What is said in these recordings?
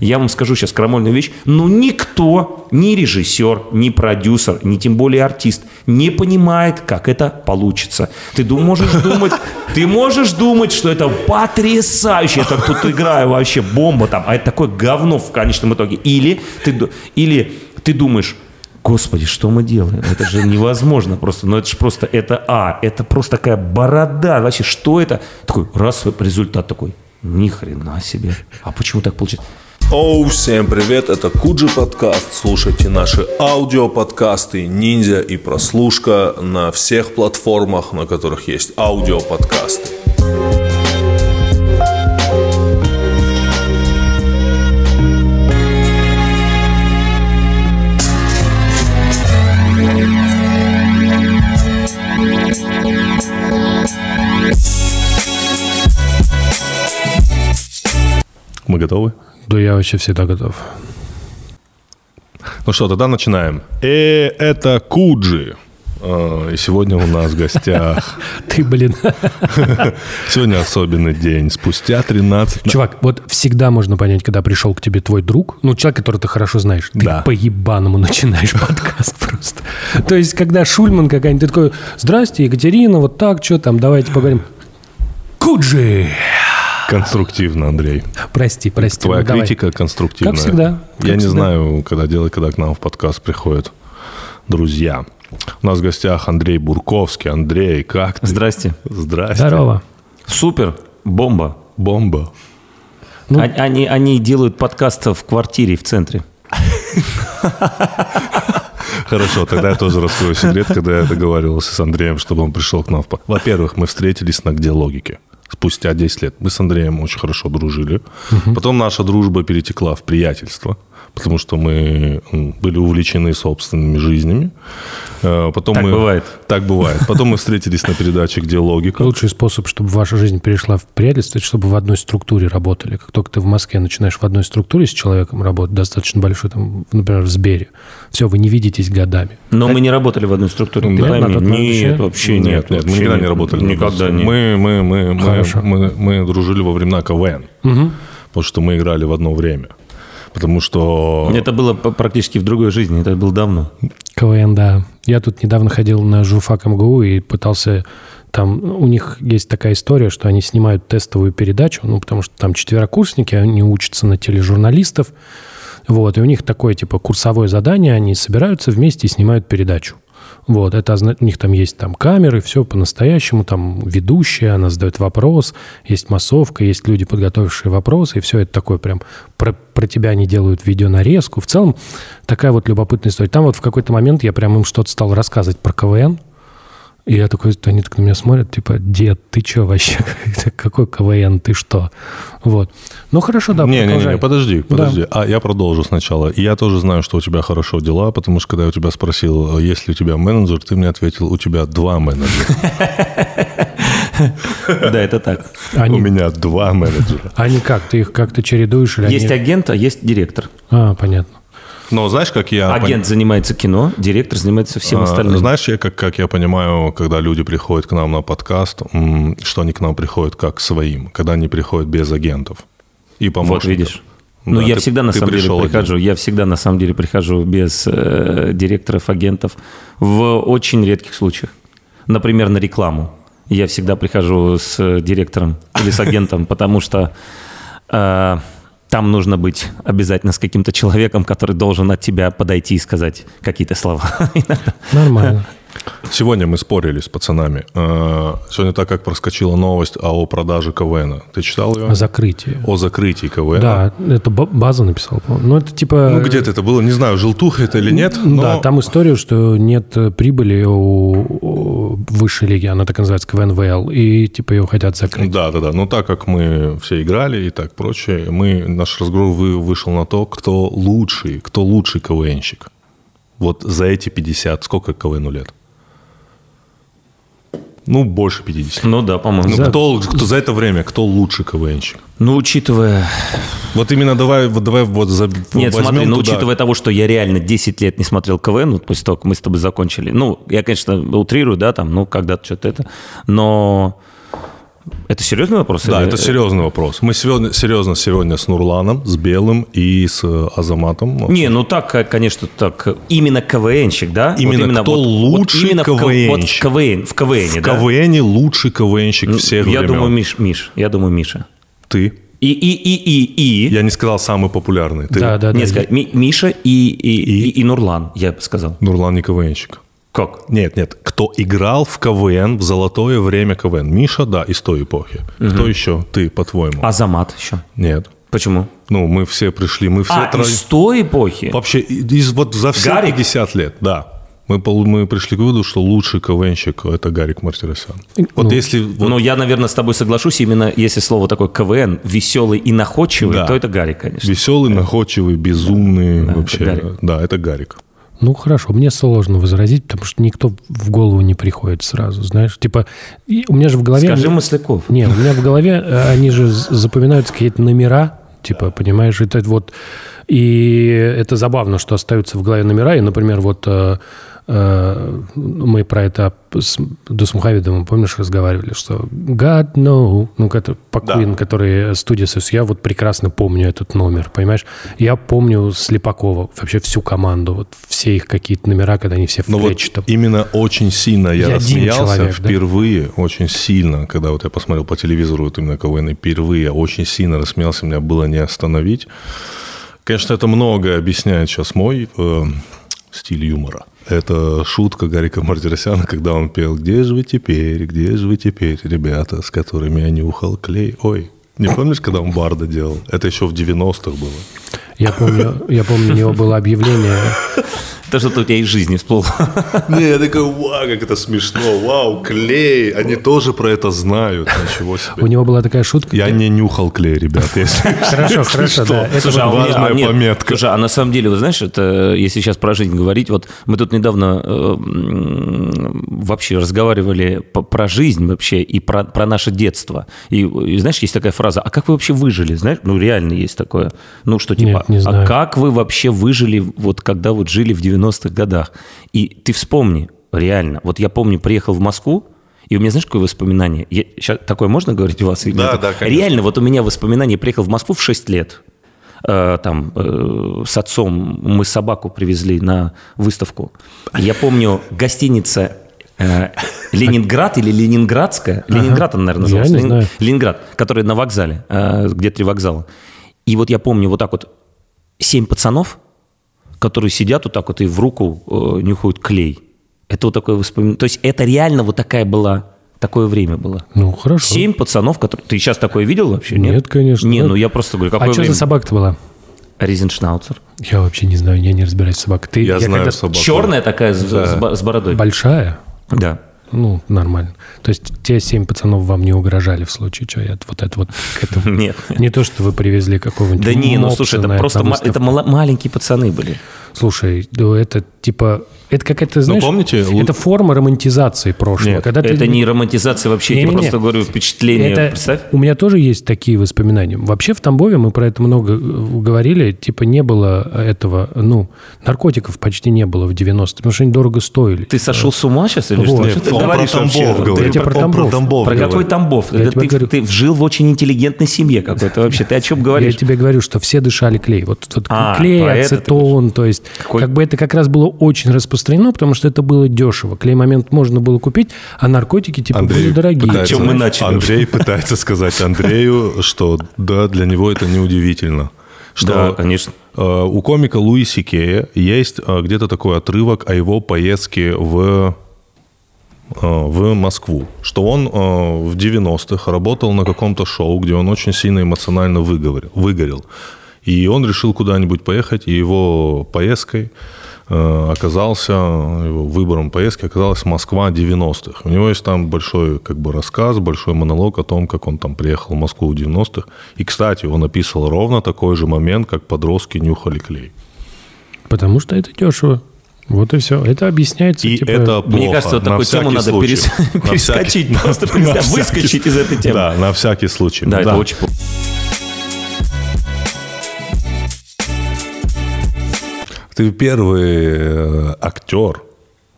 Я вам скажу сейчас крамольную вещь. Но никто, ни режиссер, ни продюсер, ни тем более артист не понимает, как это получится. Ты можешь думать, ты можешь думать, что это потрясающе. Это тут играю вообще бомба там, а это такое говно в конечном итоге. Или ты, или ты думаешь, Господи, что мы делаем? Это же невозможно просто. Ну, это же просто, это А, это просто такая борода. Вообще, что это? Такой, раз, результат такой. Ни хрена себе. А почему так получилось? Оу, всем привет, это Куджи подкаст. Слушайте наши аудиоподкасты «Ниндзя» и «Прослушка» на всех платформах, на которых есть аудиоподкасты. Мы готовы? Да я вообще всегда готов. Ну что, тогда начинаем. Э, это Куджи. А, и сегодня у нас в гостях... Ты, блин. Сегодня особенный день. Спустя 13... Чувак, вот всегда можно понять, когда пришел к тебе твой друг, ну, человек, которого ты хорошо знаешь, ты Да. по-ебаному начинаешь подкаст просто. То есть, когда Шульман какая-нибудь, ты такой, здрасте, Екатерина, вот так, что там, давайте поговорим. Куджи! Конструктивно, Андрей. Прости, прости. Твоя ну, давай. критика конструктивная. Как всегда, как Я не всегда. знаю, когда делать, когда к нам в подкаст приходят друзья. У нас в гостях Андрей Бурковский. Андрей, как ты? Здрасте. Здрасте. Здорово. Супер, бомба. Бомба. Ну- Они, они, они делают подкаст в квартире в центре. Хорошо, тогда я тоже раскрою секрет, когда я договаривался с Андреем, чтобы он пришел к нам. в Во-первых, мы встретились на «Где логики?» Спустя 10 лет. Мы с Андреем очень хорошо дружили. Потом наша дружба перетекла в приятельство, потому что мы были увлечены собственными жизнями. Э, Потом Так мы... бывает. Так бывает. Потом мы встретились на передаче «Где логика?» Лучший способ, чтобы ваша жизнь перешла в приятельство, это чтобы в одной структуре работали. Как только ты в Москве начинаешь в одной структуре с человеком работать, достаточно большой, там, например, в Сбере, все, вы не видитесь годами. Но мы не работали в одной структуре. ты Нет, пойми. Нет, вообще нет. Нет, нет, мы вообще никогда нет. не работали. Никогда не. Мы, мы, мы, мы, мы, мы дружили во времена КВН. Потому что мы играли в одно время. Потому что... Это было практически в другой жизни. Это было давно. КВН, да. Я тут недавно ходил на журфак МГУ и пытался... Там у них есть такая история, что они снимают тестовую передачу, ну, потому что там четверокурсники, они учатся на тележурналистов. Вот, и у них такое, типа, курсовое задание, они собираются вместе и снимают передачу. Вот, это у них там есть там камеры, все по-настоящему, там ведущая, она задает вопрос, есть массовка, есть люди, подготовившие вопросы, и все это такое прям про, про тебя они делают видеонарезку. В целом, такая вот любопытная история. Там вот в какой-то момент я прям им что-то стал рассказывать про КВН, и я такой, они так на меня смотрят, типа, дед, ты что вообще? Какой КВН, ты что? Вот. Ну, хорошо, да, Не, не, не, продолжай. не, подожди, Да. подожди. А я продолжу сначала. И Я тоже знаю, что у тебя хорошо дела, потому что когда я у тебя спросил, есть ли у тебя менеджер, ты мне ответил, у тебя два менеджера. Да, это так. У меня два менеджера. они как? Ты их как-то чередуешь? Или Есть они... агент, а есть директор. А, понятно. Но знаешь, как я... пон- Агент занимается кино, директор занимается всем А, остальным. Знаешь, я, как, как я понимаю, когда люди приходят к нам на подкаст, что они к нам приходят как к своим, когда они приходят без агентов и Вот помощников. видишь. Ну, Да, я ты- всегда на самом деле один. прихожу. Я всегда на самом деле прихожу без э, директоров, агентов в очень редких случаях. Например, на рекламу. Я всегда прихожу с э, директором или с агентом, потому что э, там нужно быть обязательно с каким-то человеком, который должен от тебя подойти и сказать какие-то слова. Нормально. Сегодня мы спорили с пацанами. Э, Сегодня так как проскочила новость о продаже КВН. Ты читал ее? О закрытии. О закрытии КВН. Да, это ба- база написала, по-моему. Ну, это типа... Ну, где-то это было, не знаю, желтуха это или нет, но... Да, там история, что нет э, прибыли у, высшей лиги, она так называется, КВНВЛ, и типа ее хотят закрыть. Да, да, да. Но так как мы все играли и так прочее, мы, наш разговор вы- вышел на то, кто лучший, кто лучший КВНщик. Вот за эти 50, сколько КВНу лет? Ну, больше 50. Ну да, по-моему. Ну, За- кто, кто за это время, кто лучший КВНщик? Ну, учитывая... Вот именно давай, вот давай вот за, Нет, смотри, ну, туда. учитывая того, что я реально 10 лет не смотрел КВН, вот после того, как мы с тобой закончили. Ну, я, конечно, утрирую, да, там, ну, когда-то что-то это. Но Это серьезный вопрос? Да, или- это серьезный вопрос. Мы сегодня, серьезно сегодня с Нурланом, с Белым и с э, Азаматом. Не, ну так, э, конечно, так. Именно КВНщик, да? Именно кто лучший именно в К- Вот в КВНщик? КВН, в КВН, в да? КВН лучший КВНщик Ну, всех Я времен. думаю, Миш, Миш, я думаю, Миша. Ты. И, и, и, и, и. Я не сказал самый популярный. Ты. Да, да, да. Нет, сказать, Ми- Миша и, и, и, и Нурлан, я бы сказал. Нурлан не КВНщик. Как? Нет, нет. Кто играл в КВН в золотое время КВН? Миша, да, из той эпохи. Кто еще? Ты, по-твоему? Азамат еще. Нет. Почему? Ну, мы все пришли, мы все А, трое- из той эпохи? Вообще, из, вот за все Гарик? 50 лет, да. Мы, мы пришли к выводу, что лучший КВНщик – это Гарик Мартиросян. Вот Ну, если... вот- Ну, я, наверное, с тобой соглашусь. Именно если слово такое КВН, веселый и находчивый, Да. то это Гарик, конечно. Веселый, находчивый, безумный Да, вообще. это Гарик. Да, это Гарик. Ну, хорошо, мне сложно возразить, потому что никто в голову не приходит сразу, знаешь. Типа, у меня же в голове... Скажи Масляков. Не, у меня в голове, э, они же запоминаются какие-то номера, типа, понимаешь, это вот... И это забавно, что остаются в голове номера, и, например, вот э, мы про это с Дусмухавидовым, помнишь, разговаривали, что God no, ну, это по Да. Который студия Сос, я вот прекрасно помню этот номер, понимаешь? Я помню Слепакова, вообще всю команду, вот все их какие-то номера, когда они все в Но вот клетчатом. именно очень сильно я, Я рассмеялся человек, да? впервые, очень сильно, когда вот я посмотрел по телевизору вот именно КВН, впервые очень сильно рассмеялся, меня было не остановить. Конечно, это многое объясняет сейчас мой э, стиль юмора. Это шутка Гарика Мартиросяна, когда он пел «Где же вы теперь, где же вы теперь, ребята, с которыми я нюхал клей?» Ой, не помнишь, когда он Барда делал? Это еще в 90-х было. Я помню, я помню, у него было объявление, Это что-то у тебя из жизни всплыло. Не, я такой, вау, как это смешно, вау, клей, они тоже про это знают, ничего себе. у него была такая шутка. Я не нюхал клей, ребят, если Хорошо, хорошо, что. да. Это важная а, пометка. Слушай, а на самом деле, вы знаешь, это если сейчас про жизнь говорить, вот мы тут недавно э, вообще разговаривали про жизнь вообще и про, про наше детство. И, и знаешь, есть такая фраза, а как вы вообще выжили? Знаешь, ну реально есть такое. Ну что типа, Нет, не а как вы вообще выжили, вот когда вот жили в 90-х годах? И ты вспомни, реально, вот я помню, приехал в Москву, и у меня, знаешь, какое воспоминание? Я, щас, такое можно говорить у вас? или Да, нет? да, конечно. Реально, вот у меня воспоминание, приехал в Москву в 6 лет. Э, там э, с отцом мы собаку привезли на выставку. Я помню, гостиница э, Ленинград или Ленинградская. Ленинград она, наверное, Я называлась. не Лени- знаю. Ленинград, которая на вокзале, э, где три вокзала. И вот я помню вот так вот семь пацанов, которые сидят вот так вот и в руку э, нюхают клей. Это вот такое воспоминание. То есть это реально вот такая была, такое время было. Ну, хорошо. Семь пацанов, которые... Ты сейчас такое видел вообще? Нет, конечно. Не, Ну, ну я просто говорю, А какое что время? за собака-то была? Ризеншнауцер. Я вообще не знаю, я не разбираюсь в собаках. Ты, Я знаю когда- собаку. Черная такая с, с с бородой. Большая? Да. Ну, нормально. То есть те семь пацанов вам не угрожали в случае, что я вот это вот к этому... Нет. Не то, что вы привезли какого-нибудь Да не, ну слушай, это просто это маленькие пацаны были. Слушай, это типа... Это какая-то, знаешь... помните, Это форма романтизации прошлого. Нет, когда ты- Это не романтизация вообще, я тебе Не-не-не. просто говорю впечатление. Это- Представь. У меня тоже есть такие воспоминания. Вообще в Тамбове мы про это много э, говорили. Типа не было этого, ну, наркотиков почти не было в 90-е, потому что они дорого стоили. Ты сошел с ума сейчас или Вот. что? Нет, ты он про говоришь вообще? Тамбов Ты- говорит. Я тебе про Тамбов. Тамбов Про какой Тамбов? Я ты, говорю. ты жил в очень интеллигентной семье какой-то вообще. Ты о чем Я говоришь? тебе говорю, что все дышали клей. Вот, вот А, клей, про ацетон, то есть как бы это как раз было очень распространено, потому что это было дешево. Клей-момент можно было купить, а наркотики типа были дорогие. пытается- Чем мы начали Андрей пытается сказать Андрею, что да, для него это неудивительно. Что Да, конечно. э, у комика Луи Сикея есть э, где-то такой отрывок о его поездке в э, в Москву, что он в 90-х работал на каком-то шоу, где он очень сильно эмоционально выговорил, выгорел. И он решил куда-нибудь поехать, и его поездкой оказался, его выбором поездки оказалась Москва 90-х. У него есть там большой как бы рассказ, большой монолог о том, как он там приехал в Москву в 90-х. И, кстати, он описывал ровно такой же момент, как подростки нюхали клей. Потому что это дешево. Вот и все. Это объясняется. И типа, это плохо. Мне кажется, вот на такую тему надо случай. перес- На перескочить, всякий- просто на перестать, всякий- выскочить из этой темы. Да, на всякий случай. Да, это очень плохо. Ты первый э, актер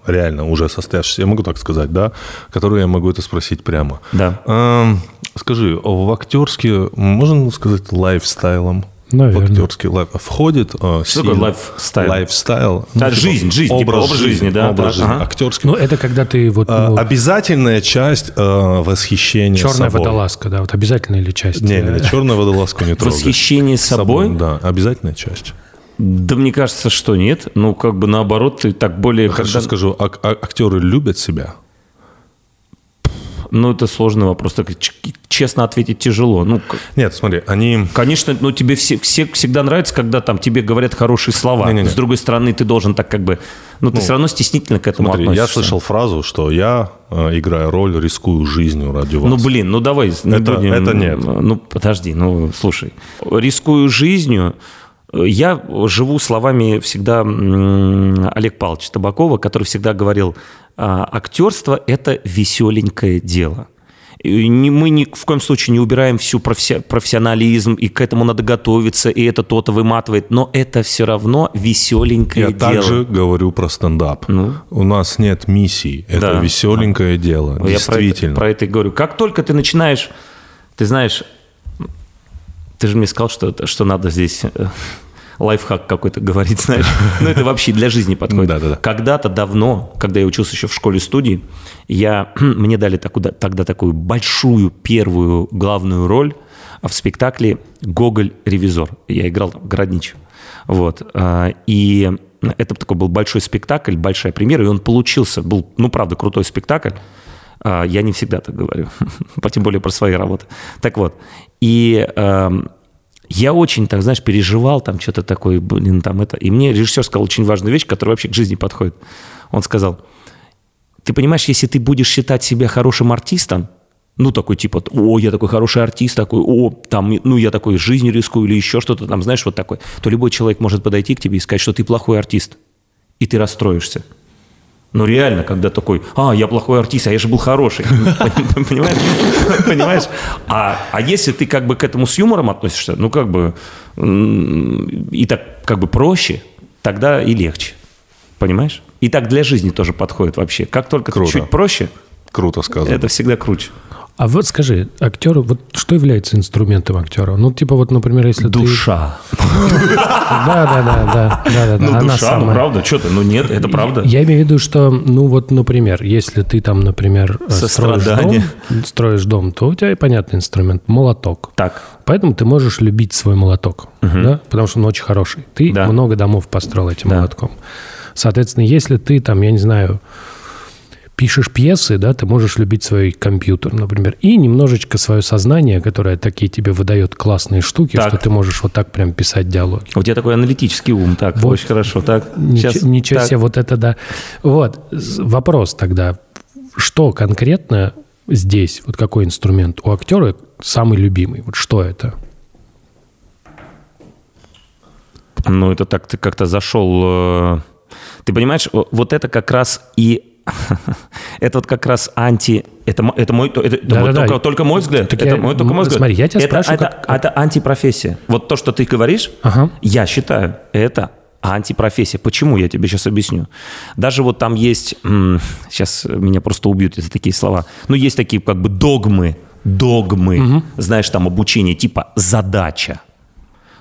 реально уже состоявшиеся, я могу так сказать, да, которые я могу это спросить прямо. Да. Эм, скажи, в актерский, можно сказать, лайфстайлом? Наверное. В актерский life входит э, Что такое лайфстайл? Лайфстайл. Да, жизнь, жизнь, типа образ жизни, да, Образ да, жизни, ага. актерский. Ну, это когда ты вот... Э, ну, обязательная часть э, восхищения черная собой. водолазка, да, вот обязательная ли часть? Не, не, Э, не, черную водолазку не трогай. Восхищение собой? Да, обязательная часть. Да мне кажется, что нет. Ну, как бы наоборот, ты так более... Хорошо когда- скажу, ак- а- актеры любят себя? Ну, это сложный вопрос. Так, честно ответить тяжело. Ну, Нет, смотри, они... конечно, ну, тебе все, все всегда нравится, когда там тебе говорят хорошие слова. Не-не-не. С другой стороны, ты должен так как бы... Ну, ты все равно стеснительно к этому Смотри, относишься. я слышал фразу, что я, э, играя роль, рискую жизнью ради вас. Ну, блин, ну давай не Это- будем- это нет. Ну, подожди, ну, слушай. Рискую жизнью. Я живу словами всегда Олег Павловича Табакова, который всегда говорил, а, актерство – это веселенькое дело. И мы ни в коем случае не убираем всю професси- профессионализм, и к этому надо готовиться, и это то-то выматывает, но это все равно веселенькое Я дело. также говорю про стендап. Ну? У нас нет миссии. Это Да. веселенькое дело. Я про это, Действительно. про это и говорю. Как только ты начинаешь, ты знаешь, ты же мне сказал, что, что надо здесь э, лайфхак какой-то говорить, знаешь. Ну, это вообще для жизни подходит. Да-да-да. Когда-то давно, когда я учился еще в школе-студии, я, мне дали такую- тогда такую большую первую главную роль в спектакле «Гоголь-ревизор». Я играл там Городничего. Вот. а, И это такой был большой спектакль, большая премьера, и он получился. Был, ну, правда, крутой спектакль. А, Я не всегда так говорю, тем более про свои работы. Так вот, и эм, я очень, так знаешь, переживал там что-то такое, блин, там это. И мне режиссер сказал очень важную вещь, которая вообще к жизни подходит. Он сказал, ты понимаешь, если ты будешь считать себя хорошим артистом, ну, такой типа, о, я такой хороший артист, такой, о, там, ну, я такой жизнью рискую или еще что-то там, знаешь, вот такой, то любой человек может подойти к тебе и сказать, что ты плохой артист, и ты расстроишься. Ну, реально, когда такой, а, я плохой артист, а я же был хороший. Понимаешь? Понимаешь? А, а если ты как бы к этому с юмором относишься, ну, как бы, и так как бы проще, тогда и легче. Понимаешь? И так для жизни тоже подходит вообще. Как только Круто. чуть проще, Круто сказано. это всегда круче. А вот скажи, актеру, вот что является инструментом актера? Ну, типа вот, например, если Душа. ты... Да, да, да, да, да, да, Ну, душа, ну, правда, что ты, ну, нет, это правда. Я имею в виду, что, ну вот, например, если ты там, например, э, строишь дом, строишь дом, то у тебя понятный инструмент – молоток. Так, Поэтому ты можешь любить свой молоток, да? потому что он очень хороший. Ты много домов построил этим молотком. Соответственно, если ты там, я не знаю, пишешь пьесы, да, ты можешь любить свой компьютер, например, и немножечко свое сознание, которое такие тебе выдает классные штуки, Так. что ты можешь вот так прям писать диалоги. у тебя такой аналитический ум, так, Вот. очень хорошо, так. Ничего, Щас, ничего так. себе, вот это да. Вот, вопрос тогда. Что конкретно здесь, вот какой инструмент у актера самый любимый? Вот что это? Ну, это так, ты как-то зашел... э, Ты понимаешь, вот это как раз и... Это вот как раз анти... Это, это мой, это, это Да-да-да. мой- только, только мой взгляд. Так это я- мой, только мой взгляд. смотри, я тебя это, спрашиваю, это, как- это антипрофессия. Вот то, что ты говоришь, Ага. я считаю, это антипрофессия. Почему? Я тебе сейчас объясню. Даже вот там есть... Сейчас меня просто убьют за такие слова. Ну, есть такие как бы догмы. Догмы. Знаешь, там обучение типа задача.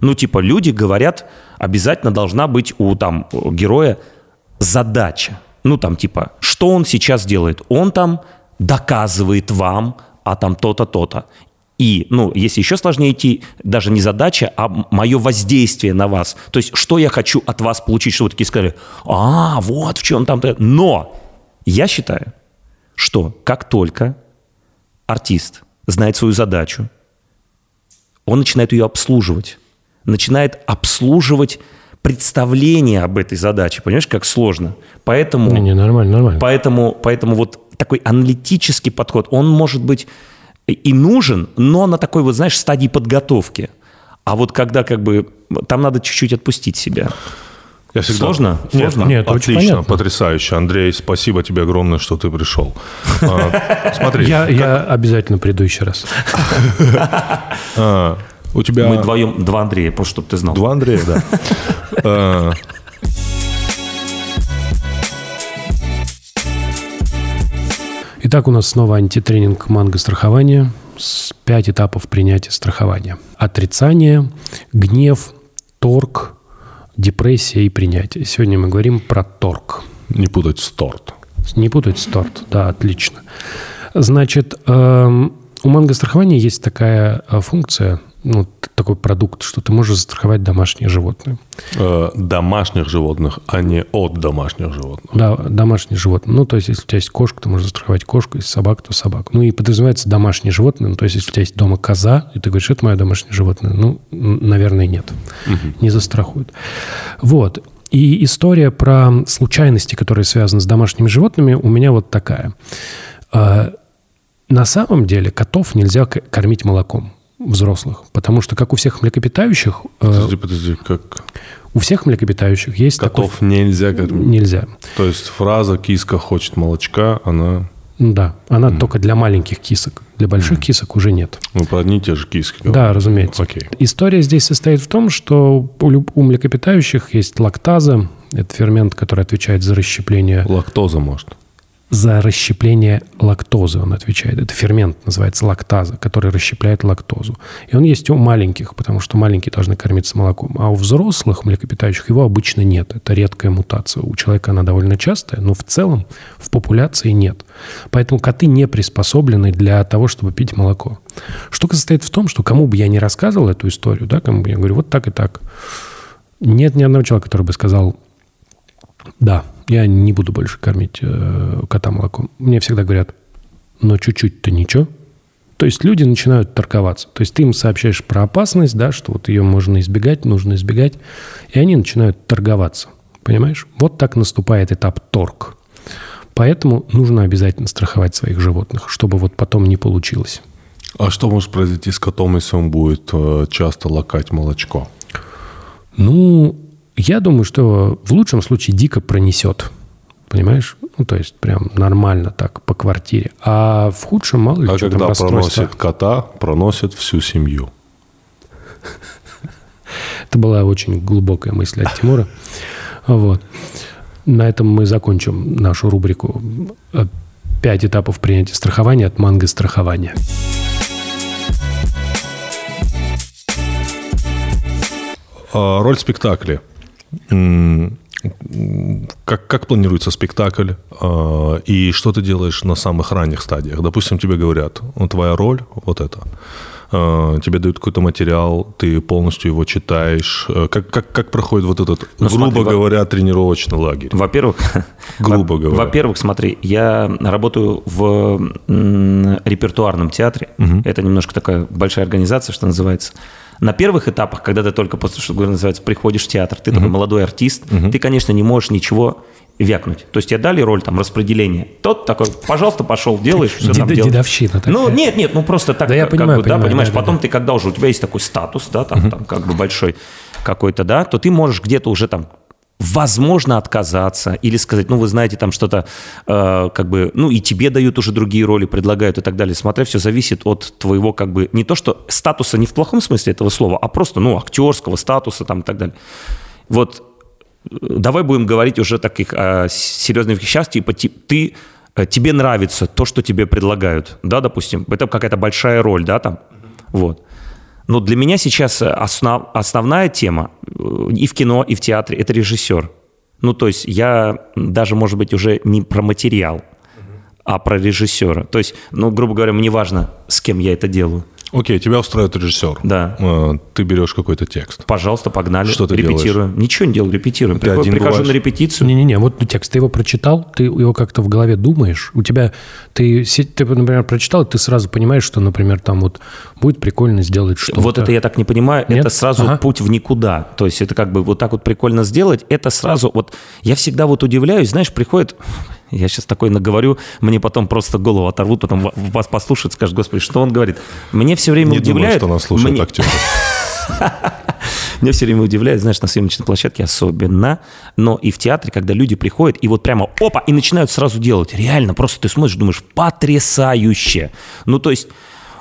Ну, типа, люди говорят, обязательно должна быть у там героя задача. Ну, там, типа, что он сейчас делает? Он там доказывает вам, а там то-то, то-то. И, ну, если еще сложнее идти, даже не задача, а мое воздействие на вас. То есть, что я хочу от вас получить, что вы такие сказали, а, вот в чем там-то. Но я считаю, что как только артист знает свою задачу, он начинает ее обслуживать. Начинает обслуживать представление об этой задаче. Понимаешь, как сложно? Поэтому, Не, не, нормально, нормально. поэтому, поэтому вот такой аналитический подход, он может быть и нужен, но на такой вот, знаешь, стадии подготовки. А вот когда как бы там надо чуть-чуть отпустить себя. Я всегда- Сложно? Нет, Сложно? Нет, очень отлично, понятно. потрясающе. Андрей, спасибо тебе огромное, что ты пришел. А, Смотри, Я, я обязательно приду еще раз. у тебя... Мы вдвоем, два Андрея, просто чтобы ты знал. Два Андрея, да. А, Итак, у нас снова антитренинг манго страхования пять этапов принятия страхования. Отрицание, гнев, торг, депрессия и принятие. Сегодня мы говорим про торг. Не путать с торт. Не путать с торт, да, отлично. Значит, эм, у манго страхования есть такая э, функция, ну, такой продукт, что ты можешь застраховать домашнее животное. Э, домашних животных, а не от домашних животных. Да, домашнее животное. Ну, то есть, если у тебя есть кошка, ты можешь застраховать кошку, если собака, то собаку. Ну, и подразумевается домашнее животное. Ну, то есть, если у тебя есть дома коза, и ты говоришь, это мое домашнее животное, ну, наверное, нет. Не застрахуют. Вот. И история про случайности, которые связаны с домашними животными, у меня вот такая. А, На самом деле котов нельзя кормить молоком взрослых, потому что, как у всех млекопитающих, э, Подожди, подожди, как у всех млекопитающих есть котов нельзя такой... кормить. Нельзя. То есть фраза «киска хочет молочка», она... Ну Да, она только для маленьких кисок. Для больших кисок уже нет. Мы про одни и те же киски говорим. Да, разумеется. Окей. История здесь состоит в том, что у, у млекопитающих есть лактаза. Это фермент, который отвечает за расщепление, Лактоза, может. За расщепление лактозы. Он отвечает. Это фермент называется лактаза, который расщепляет лактозу. И он есть у маленьких, потому что маленькие должны кормиться молоком. А у взрослых млекопитающих его обычно нет. Это редкая мутация. У человека она довольно частая, но в целом в популяции нет. Поэтому коты не приспособлены для того, чтобы пить молоко. Штука состоит в том, что кому бы я не рассказывал эту историю, да, кому бы я говорю, вот так и так, нет ни одного человека, который бы сказал, да, я не буду больше кормить э, кота молоком. Мне всегда говорят, но чуть-чуть-то ничего. То есть люди начинают торговаться. То есть ты им сообщаешь про опасность, да, что вот ее можно избегать, нужно избегать, и они начинают торговаться. Понимаешь? Вот так наступает этап торг. Поэтому нужно обязательно страховать своих животных, чтобы вот потом не получилось. А что может произойти с котом, если он будет э, часто лакать молочко? Ну, я думаю, что в лучшем случае дико пронесет. Понимаешь? Ну, то есть прям нормально так по квартире. А в худшем мало ли А что когда проносит кота, проносит всю семью. Это была очень глубокая мысль от Тимура. Вот. На этом мы закончим нашу рубрику э, «Пять этапов принятия страхования от манго страхования». А, Роль спектакля. Как, как планируется спектакль? А, И что ты делаешь на самых ранних стадиях? Допустим, тебе говорят, «Ну, твоя роль вот это. А, Тебе дают какой-то материал, ты полностью его читаешь. А, Как, как, как проходит вот этот, Ну, грубо смотри, во- говоря, тренировочный лагерь? Во-первых, Грубо во- говоря. Во-первых, смотри, я работаю в м, репертуарном театре. Это немножко такая большая организация, что называется. На первых этапах, когда ты только, после, что называется, приходишь в театр, ты такой молодой артист, ты, конечно, не можешь ничего вякнуть. То есть тебе дали роль там распределения. Тот такой, пожалуйста, пошел, делаешь, все там делаешь. дедовщина такая. Ну, нет, нет, ну просто так, Да я понимаю, да, понимаешь, потом ты когда уже, у тебя есть такой статус, да, там, там как бы большой какой-то, да, то ты можешь где-то уже там возможно отказаться или сказать, ну, вы знаете, там что-то, э, как бы, ну, и тебе дают уже другие роли, предлагают и так далее. Смотря, все зависит от твоего, как бы, не то, что статуса не в плохом смысле этого слова, а просто, ну, актерского статуса там и так далее. Вот э, давай будем говорить уже таких о серьезных вещах, типа ти- ты э, тебе нравится то, что тебе предлагают, да, допустим, это какая-то большая роль, да, там, вот. Но для меня сейчас основ- основная тема э, и в кино, и в театре – это режиссер. Ну, то есть я даже, может быть, уже не про материал, а про режиссера. То есть, ну, грубо говоря, мне важно, с кем я это делаю. Окей, тебя устраивает режиссер. Да. Э, Ты берешь какой-то текст. Пожалуйста, погнали. Что ты репетируем. Ничего не делаю, репетируем. Ты Прихожу, один прихожу бываешь? на репетицию. Не-не-не, вот текст, ты его прочитал, ты его как-то в голове думаешь, у тебя, ты, ты, например, прочитал, и ты сразу понимаешь, что, например, там вот будет прикольно сделать что-то. Вот это я так не понимаю. Нет? Это сразу Ага. путь в никуда. То есть это как бы вот так вот прикольно сделать. Это сразу вот... Я всегда вот удивляюсь, знаешь, приходит... Я сейчас такой наговорю, мне потом просто голову оторвут, потом ва- вас послушают, скажут, господи, что он говорит. Мне все время Не удивляет... что нас слушают мне- актеры. Меня все время удивляет, знаешь, на съемочной площадке особенно, но и в театре, когда люди приходят и вот прямо опа, и начинают сразу делать. Реально, просто ты смотришь, думаешь, потрясающе. Ну, то есть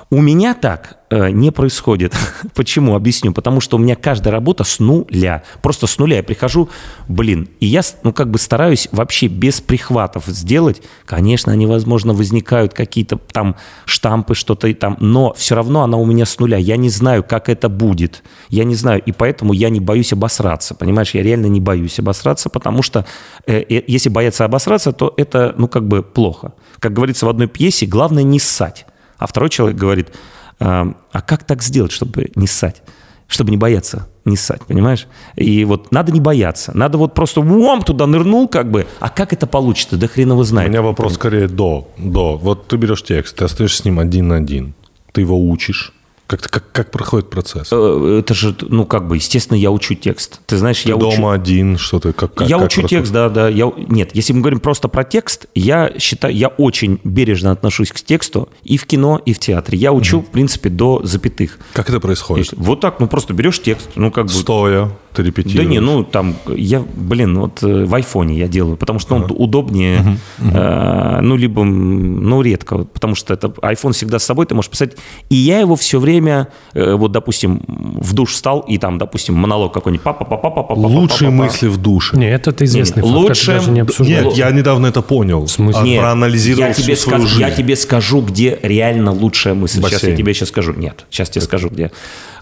У меня так э, не происходит. Почему? Объясню. Потому что у меня каждая работа с нуля. Просто с нуля. Я прихожу, блин, и я, ну, как бы стараюсь вообще без прихватов сделать. Конечно, они, возможно, возникают какие-то там штампы, что-то и там, но все равно она у меня с нуля. Я не знаю, как это будет. Я не знаю, и поэтому я не боюсь обосраться. Понимаешь, я реально не боюсь обосраться, потому что э, э, если бояться обосраться, то это, ну, как бы плохо. Как говорится в одной пьесе, главное не ссать. А второй человек говорит, а, а как так сделать, чтобы не ссать? Чтобы не бояться не ссать, понимаешь? И вот надо не бояться. Надо вот просто вам туда нырнул как бы. А как это получится? Да хрен его знает. У меня вопрос скорее до. До. Вот ты берешь текст, ты остаешься с ним один на один. Ты его учишь. Как, как, как проходит процесс? Э, это же, ну, как бы, естественно, я учу текст. Ты знаешь, ты я дома учу... один, что-то как, как Я как учу текст, да, да. Я... Нет, если мы говорим просто про текст, я считаю, я очень бережно отношусь к тексту и в кино, и в театре. Я учу, в принципе, до запятых. Как это происходит? Есть, Вот так, ну, просто берешь текст, ну, как бы... Стоя, ты Да репетируешь? не, ну там я, блин, вот э, в айфоне я делаю, потому что он удобнее, э, ну либо, ну редко, потому что это iPhone всегда с собой, ты можешь писать. И я его все время, э, вот допустим, в душ встал и там, допустим, монолог какой-нибудь, папа, папа, папа, папа, Лучшие папа, мысли в душе. Не, это, это известный факт, лучше- даже не обсуждать. Нет, я недавно это понял. В смысле? Нет, проанализировал я всю тебе, свою скажу, жизнь. я тебе скажу, где реально лучшая мысль. Сейчас я Бассейн. тебе сейчас скажу. Нет, сейчас тебе скажу, где.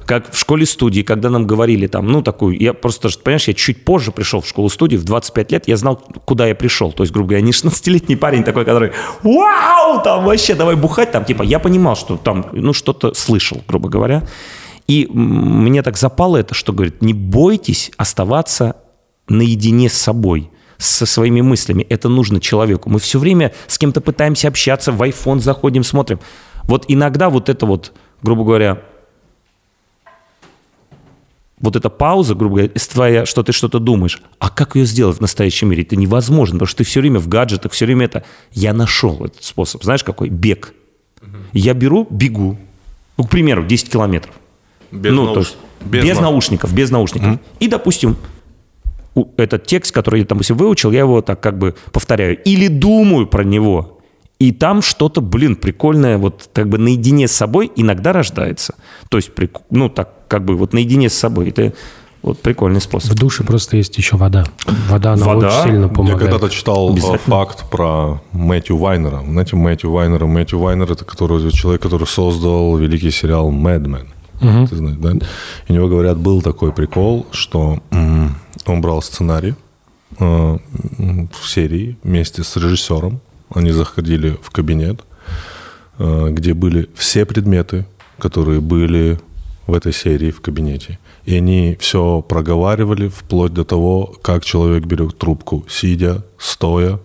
Как в школе-студии, когда нам говорили там, ну, такую, я просто, понимаешь, я чуть позже пришел в школу-студию, в 25 лет, я знал, куда я пришел. То есть, грубо говоря, не 16-летний парень такой, который, вау, там вообще, давай бухать, там, типа, я понимал, что там, ну, что-то слышал, грубо говоря. И мне так запало это, что, говорит, не бойтесь оставаться наедине с собой со своими мыслями. Это нужно человеку. Мы все время с кем-то пытаемся общаться, в iPhone заходим, смотрим. Вот иногда вот это вот, грубо говоря, вот эта пауза, грубо говоря, твоя, что ты что-то думаешь, а как ее сделать в настоящем мире? Это невозможно, потому что ты все время в гаджетах, все время это... Я нашел этот способ. Знаешь, какой? Бег. Я беру, бегу. Ну, к примеру, 10 километров. Без ну, науш- то есть без без, на- наушников, без наушников. И, допустим, этот текст, который я там допустим, выучил, я его так как бы повторяю. Или думаю про него. И там что-то, блин, прикольное, вот как бы наедине с собой иногда рождается. То есть, ну, так как бы вот наедине с собой. Это вот прикольный способ. В душе просто есть еще вода. Вода, она Вода? очень сильно Я помогает. когда-то читал э, факт про Мэтью Вайнера. Знаете, Мэтью Вайнера. Мэтью Вайнер это который, человек, который создал великий сериал «Mad Men». Ты знаешь, да? И у него, говорят, был такой прикол, что он брал сценарий э, в серии вместе с режиссером. Они заходили в кабинет, э, где были все предметы, которые были в этой серии в кабинете. И они все проговаривали вплоть до того, как человек берет трубку, сидя, стоя.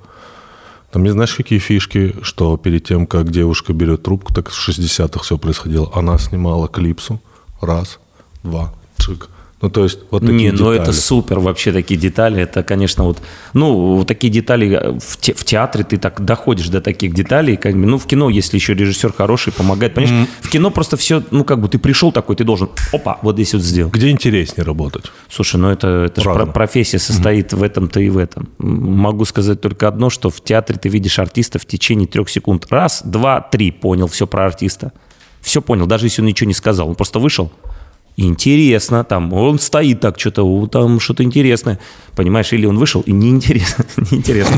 Там не знаешь, какие фишки, что перед тем, как девушка берет трубку, так в 60-х все происходило. Она снимала клипсу. Раз, два, чик. Ну, то есть, вот такие Не, ну это детали. супер вообще такие детали. Это, конечно, вот, ну, вот такие детали э, в, те- в театре ты так доходишь до таких деталей. Как бы, ну, в кино, если еще режиссер хороший, помогает. Понимаешь, в кино просто все, ну, как бы ты пришел такой, ты должен, опа, вот здесь вот сделал. Где интереснее работать? Слушай, ну это, это же про- профессия состоит в этом-то и в этом. Могу сказать только одно, что в театре ты видишь артиста в течение трех секунд. Раз, два, три, понял все про артиста. Все понял, даже если он ничего не сказал. Он просто вышел, интересно, там, он стоит так, что-то, там что-то интересное. Понимаешь, или он вышел, и неинтересно. Неинтересно.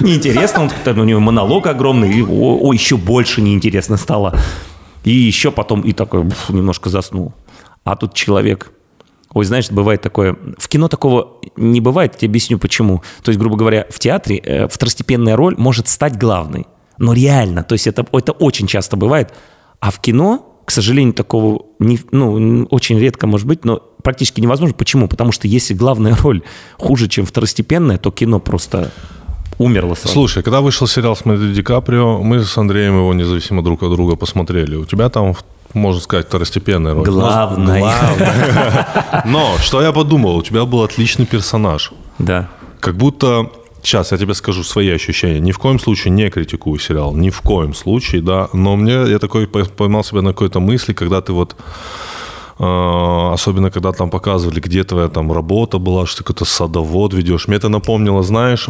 Неинтересно, он, у него монолог огромный, и о, еще больше неинтересно стало. И еще потом, и такой, немножко заснул. А тут человек Ой, знаешь, бывает такое... В кино такого не бывает, я тебе объясню почему. То есть, грубо говоря, в театре э, второстепенная роль может стать главной. Но реально, то есть это, это очень часто бывает. А в кино, к сожалению, такого не, ну, очень редко может быть, но практически невозможно. Почему? Потому что если главная роль хуже, чем второстепенная, то кино просто умерло сразу. Слушай, когда вышел сериал с Мэдди Ди Каприо, мы с Андреем его независимо друг от друга посмотрели. У тебя там, можно сказать, второстепенная роль. Главная. Главная. Но, что я подумал, у тебя был отличный персонаж. Да. Как будто, сейчас я тебе скажу свои ощущения. Ни в коем случае не критикую сериал, ни в коем случае, да. Но мне, я такой по- поймал себя на какой-то мысли, когда ты вот особенно, когда там показывали, где твоя там работа была, что ты какой-то садовод ведешь. Мне это напомнило, знаешь,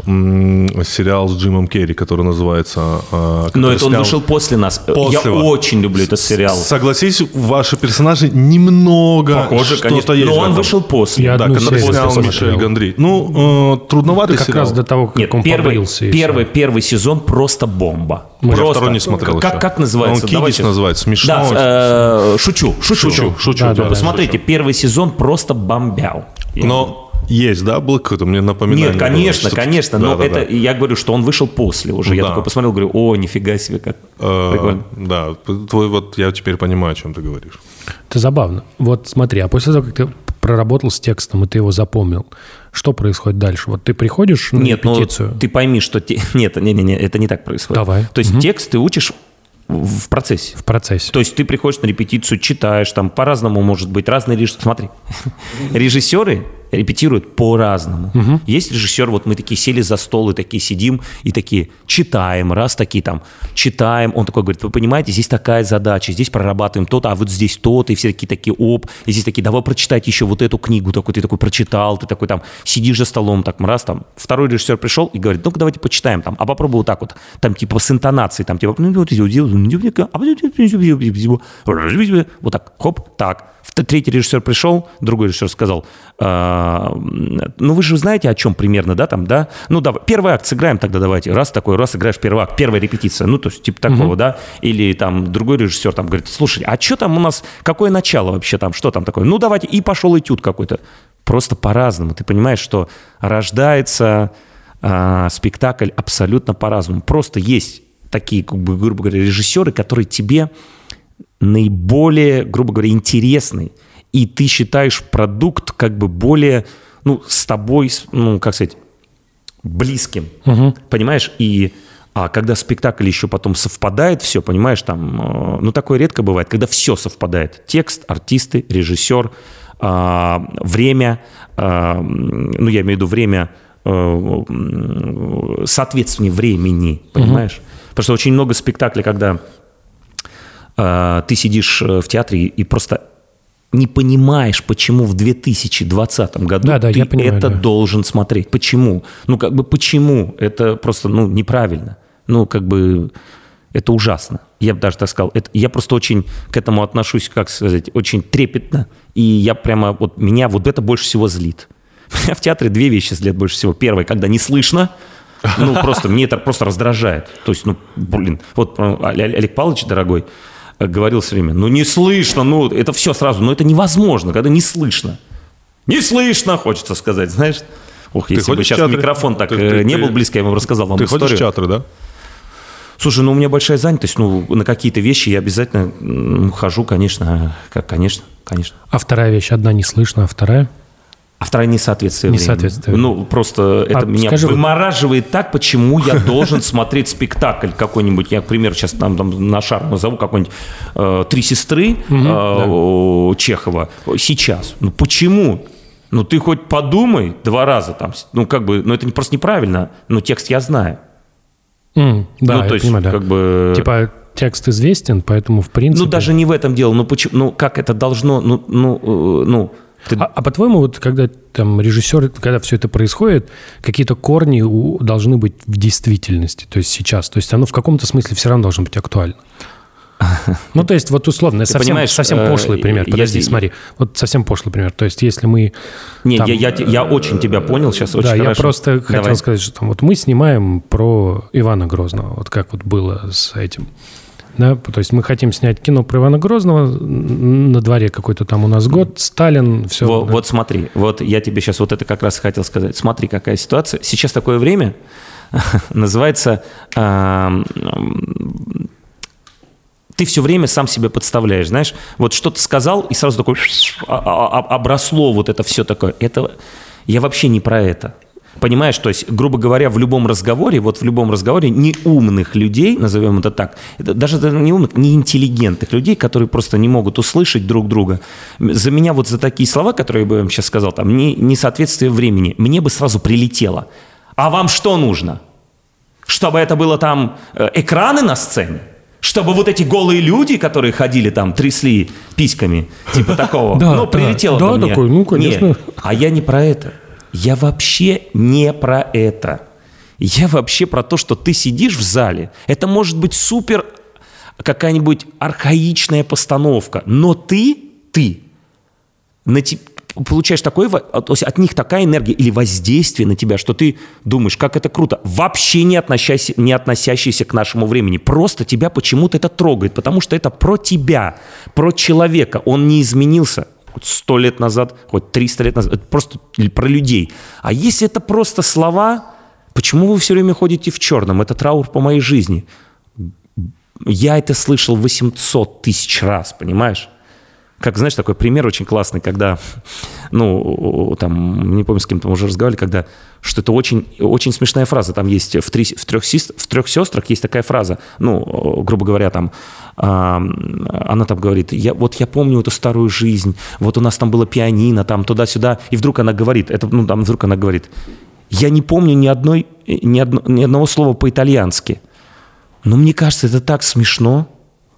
сериал с Джимом Керри, который называется... а, Но это он снял- вышел после нас. После Я вас. очень люблю этот сериал. Согласись, ваши персонажи немного Похоже, что-то конечно. есть Но он вышел после. Я Да, серию снял. Мишель Гондри. Ну, э, трудноватый Как сериал. раз до того, как Нет, он первый, побрился. первый, первый сезон просто бомба. Я просто. второй не смотрел Как, еще. как называется? Он Кидич Давайте. называется, смешно Да, э, шучу, шучу. Шучу, шучу, Да, да, да, Посмотрите, первый сезон просто бомбял. Но есть, да, был какой-то, мне напоминание. Нет, было, конечно, что- конечно, но Да, это да. я говорю, что он вышел после уже. Я Да. такой посмотрел, говорю, о, нифига себе, как Э, прикольно. Да, твой вот, я теперь понимаю, о чем ты говоришь. Это забавно. Вот смотри, а после того, как ты проработал с текстом, и ты его запомнил, что происходит дальше? Вот ты приходишь на Нет, ну репетицию... ты пойми, что... те- Нет, не, не, не, это не так происходит. Давай. То есть текст ты учишь в процессе. в процессе. То есть ты приходишь на репетицию, читаешь, там по-разному может быть, разные режиссеры. Смотри, режиссеры репетируют по-разному. Есть режиссер, вот мы такие сели за стол и такие сидим, и такие читаем, раз такие там читаем. Он такой говорит, вы понимаете, здесь такая задача, здесь прорабатываем то-то, а вот здесь то-то, и все такие такие, оп, и здесь такие, давай прочитайте еще вот эту книгу, такой ты такой прочитал, ты такой там сидишь за столом, так раз там. Второй режиссер пришел и говорит, ну-ка давайте почитаем там, а попробуй вот так вот, там типа с интонацией, там типа, ну вот вот так, хоп, так. Третий режиссер пришел, другой режиссер сказал, «А, ну вы же знаете, о чем примерно, да, там, да? Ну давай, первый акт сыграем тогда давайте. Раз такой, раз играешь первый акт, первая репетиция, ну то есть типа такого, да? Или там другой режиссер там говорит, слушай, а что там у нас, какое начало вообще там, что там такое? Ну давайте, и пошел этюд какой-то. Просто по-разному. Ты понимаешь, что рождается а, спектакль абсолютно по-разному. Просто есть такие, как бы, грубо говоря, режиссеры, которые тебе наиболее, грубо говоря, интересный, и ты считаешь продукт как бы более, ну, с тобой, ну, как сказать, близким, понимаешь? И а когда спектакль еще потом совпадает, все, понимаешь, там, э, ну, такое редко бывает, когда все совпадает. Текст, артисты, режиссер, а, время, а, ну, я имею в виду время, э, м, соответствие времени, понимаешь? Потому что очень много спектаклей, когда а, ты сидишь э, в театре и просто не понимаешь, почему в 2020 году Да, да, ты понимаю, это да. должен смотреть. Почему? Ну, как бы почему? Это просто, ну, неправильно. Ну, как бы это ужасно. Я бы даже так сказал. Это, я просто очень к этому отношусь, как сказать, очень трепетно. И я прямо, вот меня вот это больше всего злит. Меня в театре две вещи злят больше всего. Первое, когда не слышно, ну, просто, мне это просто раздражает. То есть, ну, блин, вот э, Олег Павлович, дорогой, говорил все время, ну, не слышно, ну, это все сразу, но это невозможно, когда не слышно. Не слышно, хочется сказать, знаешь. Ух, если бы сейчас театры? микрофон так Ты- э, ты- не ты- был близко, я вам рассказал вам Ты историю. ходишь в театры, да? Слушай, ну у меня большая занятость, ну на какие-то вещи я обязательно хожу, конечно, как, конечно, конечно. А вторая вещь, одна не слышно, а вторая? А вторая несоответствие времени. Несоответствие. Ну, просто это А меня скажи, вымораживает так, почему я должен смотреть спектакль какой-нибудь. Я, к примеру, сейчас там, там на шар назову какой-нибудь э, «Три сестры» э, о, Чехова. Сейчас. Ну, почему? Ну, ты хоть подумай два раза там. Ну, как бы, ну, это не- просто неправильно. Но текст я знаю. М, да, ну, я то есть, понимаю, да. как бы... Типа текст известен, поэтому в принципе... Ну, даже не в этом дело. Ну, почему? Ну, как это должно... Ну, ну, э, ну... ты- А, а по-твоему, вот когда там режиссер, когда все это происходит, какие-то корни у- должны быть в действительности, то есть сейчас. То есть оно в каком-то смысле все равно должно быть актуально. Ну, то есть, вот условно, совсем, понимаешь, совсем э, пошлый пример. я Подожди, здесь- смотри. Вот совсем пошлый пример. То есть, если мы... Не, там, я, я, я очень тебя понял сейчас, очень да, я хорошо. просто хотел Давай. сказать, что там, вот мы снимаем про Ивана Грозного, вот как вот было с этим. Да, то есть мы хотим снять кино про Ивана Грозного, на дворе какой-то там у нас год, Сталин, все. Во- Вот, смотри, вот я тебе сейчас вот это как раз хотел сказать. Смотри, какая ситуация. Сейчас такое время называется... ты все время сам себе подставляешь, знаешь, вот что-то сказал, и сразу такой а- а- а- обросло вот это все такое. Это я вообще не про это. Понимаешь, то есть, грубо говоря, в любом разговоре, вот в любом разговоре неумных людей, назовем это так, даже не умных, не интеллигентных людей, которые просто не могут услышать друг друга. За меня вот за такие слова, которые я бы вам сейчас сказал, там, не, несоответствие времени, мне бы сразу прилетело. А вам что нужно? Чтобы это было там э, экраны на сцене? Чтобы вот эти голые люди, которые ходили там, трясли письками, типа такого, Да, ну, да. прилетело Да, ко мне. такой, ну, конечно. Не, а я не про это. Я вообще не про это. Я вообще про то, что ты сидишь в зале. Это может быть супер какая-нибудь архаичная постановка, но ты, ты, на те- получаешь такое, то есть от них такая энергия или воздействие на тебя, что ты думаешь, как это круто, вообще не, относящийся, не относящийся к нашему времени. Просто тебя почему-то это трогает, потому что это про тебя, про человека. Он не изменился хоть сто лет назад, хоть 300 лет назад. Это просто про людей. А если это просто слова, почему вы все время ходите в черном? Это траур по моей жизни. Я это слышал 800 тысяч раз, понимаешь? Как, знаешь, такой пример очень классный, когда, ну, там, не помню, с кем там уже разговаривали, когда, что это очень, очень смешная фраза. Там есть в, три, в, трех, сис- в трех сестрах есть такая фраза, ну, грубо говоря, там, а, она там говорит, я, вот я помню эту старую жизнь, вот у нас там было пианино, там туда-сюда, и вдруг она говорит, это, ну, там вдруг она говорит, я не помню ни, одной, ни, одно- ни одного слова по-итальянски. Но мне кажется, это так смешно.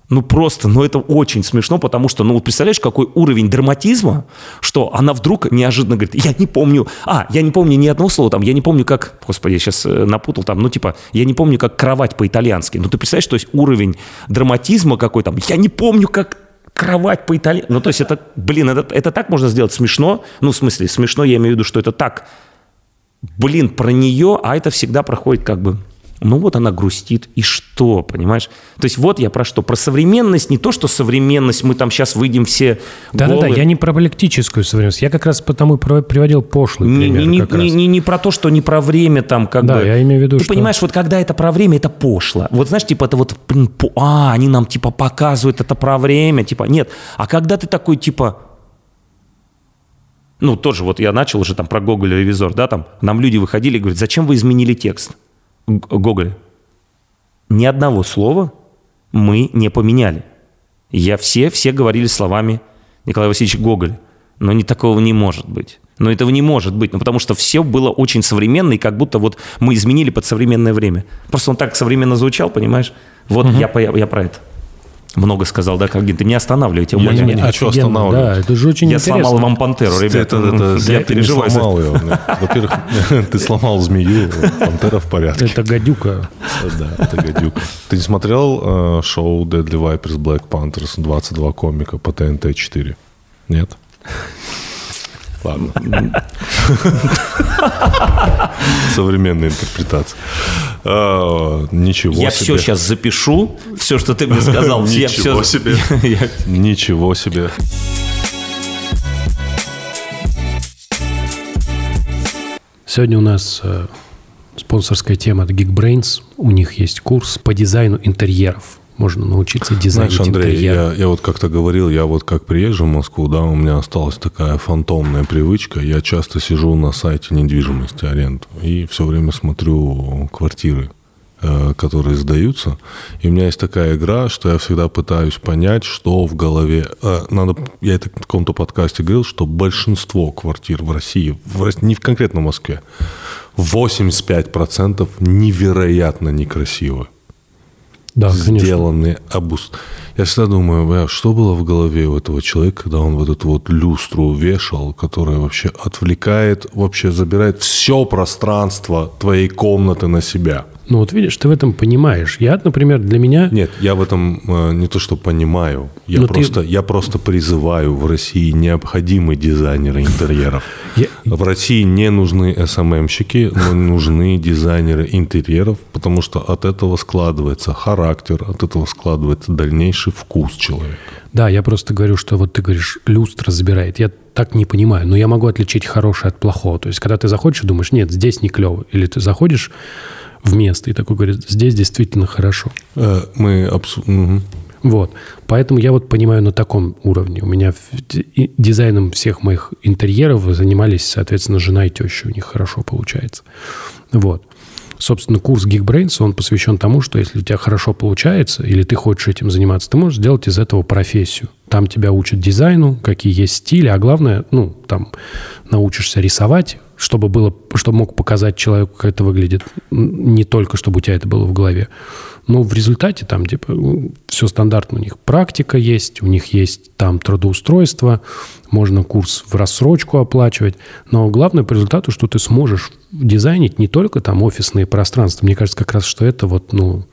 Ну просто, ну это очень смешно, потому что, ну вот представляешь, какой уровень драматизма, что она вдруг неожиданно говорит, я не помню, а, я не помню ни одного слова там, я не помню как, господи, я сейчас э, напутал там, ну типа, я не помню как кровать по-итальянски. Ну ты представляешь, то есть уровень драматизма какой там, я не помню как кровать по-итальянски. Ну то есть это, блин, это, это так можно сделать смешно, ну в смысле смешно, я имею в виду, что это так блин, про нее, а это всегда проходит как бы, ну вот она грустит, и что, понимаешь? То есть вот я про что, про современность, не то, что современность, мы там сейчас выйдем все Да-да-да, я не про баллистическую современность. Я как раз потому и приводил пошлый не, пример. не- не- не- не про то, что не про время там как Да, бы. я имею в виду, Ты что- понимаешь, вот когда это про время, это пошло. Вот знаешь, типа это вот, блин, по- а, они нам типа показывают это про время, типа, нет. А когда ты такой, типа, ну, тоже вот я начал уже там про Гоголь ревизор, да, там, нам люди выходили и говорят, зачем вы изменили текст Г- Гоголя? Ни одного слова мы не поменяли. Я все, все говорили словами Николая Васильевича Гоголя. Но не такого не может быть. Но этого не может быть, ну, потому что все было очень современно, и как будто вот мы изменили под современное время. Просто он так современно звучал, понимаешь? Вот я, по- я про это. Много сказал, да, Каргин? Ты не останавливайте, Я умоляю. не хочу Офигенно, останавливать. Да, это же очень Я интересно. сломал вам пантеру, ребята. Это, это, я зря ты не переживаю. это. сломал ее. Во-первых, ты сломал змею, пантера в порядке. Это гадюка. Да, это гадюка. Ты не смотрел э, шоу Deadly Vipers Black Panthers 22 комика по ТНТ 4? Нет? Ладно. Современная интерпретация. А, Ничего Я себе. все сейчас запишу, все, что ты мне сказал. я Ничего себе. Я- Ничего себе. Сегодня у нас э, спонсорская тема от Geekbrains. У них есть курс по дизайну интерьеров. Можно научиться дизайнить Знаешь, Андрей, интерьер. я, я вот как-то говорил, я вот как приезжу в Москву, да, у меня осталась такая фантомная привычка. Я часто сижу на сайте недвижимости аренд и все время смотрю квартиры, э, которые сдаются. И у меня есть такая игра, что я всегда пытаюсь понять, что в голове... э, надо, я это в каком-то подкасте говорил, что большинство квартир в России, в, не в конкретно в Москве, 85% невероятно некрасивы Да, сделаны обус... Я всегда думаю, что было в голове у этого человека, когда он вот эту вот люстру вешал, которая вообще отвлекает, вообще забирает все пространство твоей комнаты на себя. Ну вот видишь, ты в этом понимаешь. Я, например, для меня... Нет, я в этом э, не то что понимаю, я, Но ты- просто, я просто призываю в России необходимы дизайнеры интерьеров. Я- В России не нужны СММщики, но нужны дизайнеры интерьеров, потому что от этого складывается характер, от этого складывается дальнейший вкус человека. Да, я просто говорю, что вот ты говоришь, люстра забирает. Я так не понимаю, но я могу отличить хорошее от плохого. То есть, когда ты заходишь и думаешь, нет, здесь не клево. Или ты заходишь в место и такой говорит, здесь действительно хорошо. Э, Мы абсу- мгм. Вот. Поэтому я вот понимаю на таком уровне. У меня дизайном всех моих интерьеров занимались, соответственно, жена и теща. У них хорошо получается. Вот. Собственно, курс Geekbrains, он посвящен тому, что если у тебя хорошо получается, или ты хочешь этим заниматься, ты можешь сделать из этого профессию. Там тебя учат дизайну, какие есть стили, а главное, ну, там научишься рисовать, чтобы было, чтобы мог показать человеку, как это выглядит, не только чтобы у тебя это было в голове. Но в результате там типа все стандартно у них. Практика есть, у них есть там трудоустройство, можно курс в рассрочку оплачивать. Но главное по результату, что ты сможешь дизайнить не только там офисные пространства. Мне кажется, как раз, что это вот, ну,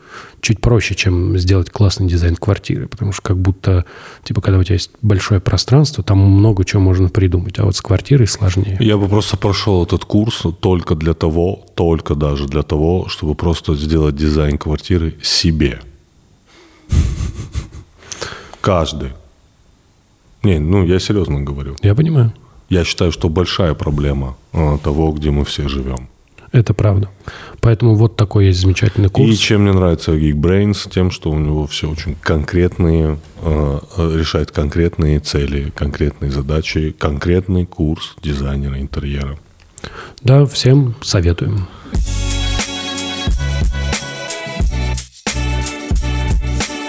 чуть проще, чем сделать классный дизайн квартиры, потому что как будто, типа, когда у тебя есть большое пространство, там много чего можно придумать, а вот с квартирой сложнее. Я бы просто прошел этот курс только для того, только даже для того, чтобы просто сделать дизайн квартиры себе. Каждый. Не, ну я серьезно говорю. Я понимаю. Я считаю, что большая проблема а, того, где мы все живем. Это правда. Поэтому вот такой есть замечательный курс. И чем мне нравится Geekbrains? Тем, что у него все очень конкретные, э, решает конкретные цели, конкретные задачи, конкретный курс дизайнера интерьера. Да, всем советуем.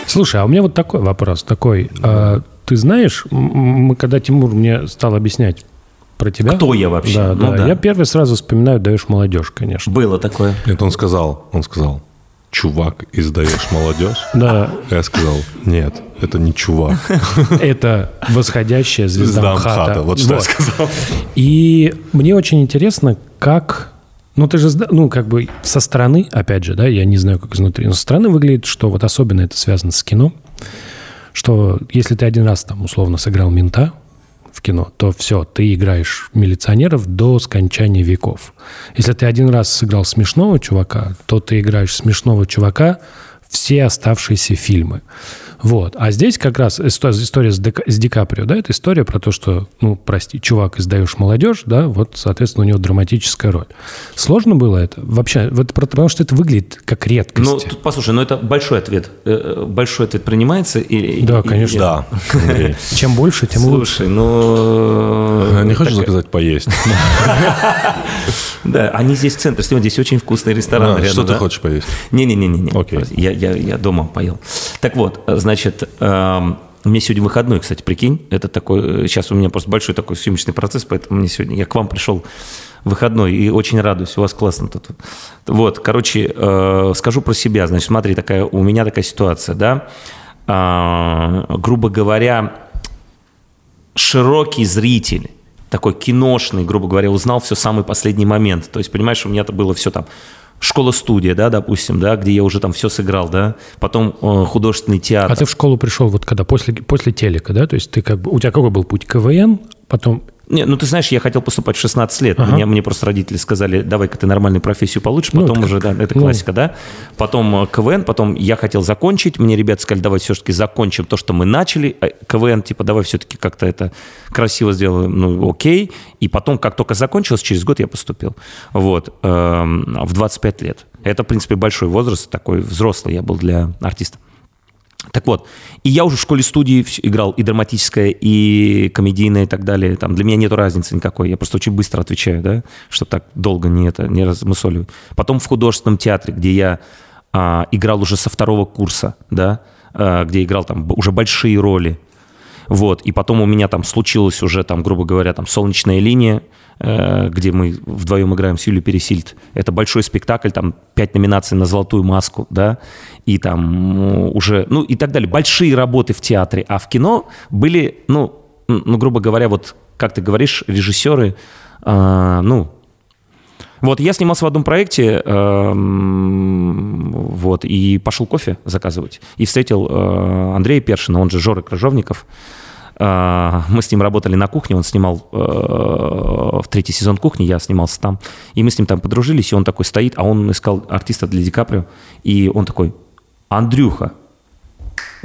Слушай, а у меня вот такой вопрос, такой. А, ты знаешь, мы, когда Тимур мне стал объяснять про тебя. Кто я вообще? Да, ну, да. да. Я первый сразу вспоминаю «Даешь молодежь», конечно. Было такое. Нет, он сказал, он сказал, чувак, издаешь молодежь? Да. Я сказал, нет, это не чувак. Это восходящая звезда МХАТа. Вот что я сказал. И мне очень интересно, как... Ну, ты же, ну, как бы со стороны, опять же, да, я не знаю, как изнутри, но со стороны выглядит, что вот особенно это связано с кино, что если ты один раз там условно сыграл мента, в кино, то все, ты играешь милиционеров до скончания веков. Если ты один раз сыграл смешного чувака, то ты играешь смешного чувака все оставшиеся фильмы. Вот. А здесь как раз история с, Ди, с Ди Каприо, да, это история про то, что, ну, прости, чувак, издаешь молодежь, да, вот, соответственно, у него драматическая роль. Сложно было это? Вообще, вот, потому что это выглядит как редкость. Ну, тут, послушай, ну это большой ответ. Э, э, большой ответ принимается? Или, да, конечно. Да. Чем больше, тем лучше. Слушай, ну... Не хочешь заказать поесть? Да, они здесь в центре, здесь очень вкусный ресторан. Что ты хочешь поесть? Не-не-не, Окей. Я дома поел. Так вот, Значит, эм, у меня сегодня выходной, кстати, прикинь. Это такой, сейчас у меня просто большой такой съемочный процесс, поэтому мне сегодня, я к вам пришел выходной и очень радуюсь, у вас классно тут. Вот, короче, э, скажу про себя. Значит, смотри, такая, у меня такая ситуация, да. Э, грубо говоря, широкий зритель, такой киношный, грубо говоря, узнал все самый последний момент. То есть, понимаешь, у меня это было все там школа-студия, да, допустим, да, где я уже там все сыграл, да, потом э, художественный театр. А ты в школу пришел вот когда, после, после телека, да, то есть ты как бы, у тебя какой был путь? КВН, потом не, ну ты знаешь, я хотел поступать в 16 лет. Ага. Мне, мне просто родители сказали, давай-ка ты нормальную профессию получишь, ну, потом ну, уже, да, это классика, ну. да. Потом э, КВН, потом я хотел закончить. Мне ребята сказали, давай все-таки закончим то, что мы начали. Э, КВН, типа, давай все-таки как-то это красиво сделаем, ну окей. И потом, как только закончилось, через год я поступил. Вот, эм, в 25 лет. Это, в принципе, большой возраст, такой взрослый я был для артиста. Так вот, и я уже в школе-студии играл и драматическое, и комедийное, и так далее. Там для меня нет разницы никакой. Я просто очень быстро отвечаю, да, чтобы так долго не, это, не размысоливать. Потом в художественном театре, где я а, играл уже со второго курса, да, а, где играл там уже большие роли. Вот, и потом у меня там случилось уже, там, грубо говоря, там «Солнечная линия», Э, где мы вдвоем играем с Юлией Пересильд. Это большой спектакль, там пять номинаций на «Золотую маску», да, и там уже, ну и так далее. Большие работы в театре, а в кино были, ну, ну грубо говоря, вот как ты говоришь, режиссеры, э, ну, вот, я снимался в одном проекте, э, вот, и пошел кофе заказывать. И встретил э, Андрея Першина, он же Жоры Крыжовников, а, мы с ним работали на кухне, он снимал э, в третий сезон кухни, я снимался там. И мы с ним там подружились, и он такой стоит, а он искал артиста для Ди Каприо. И он такой, Андрюха,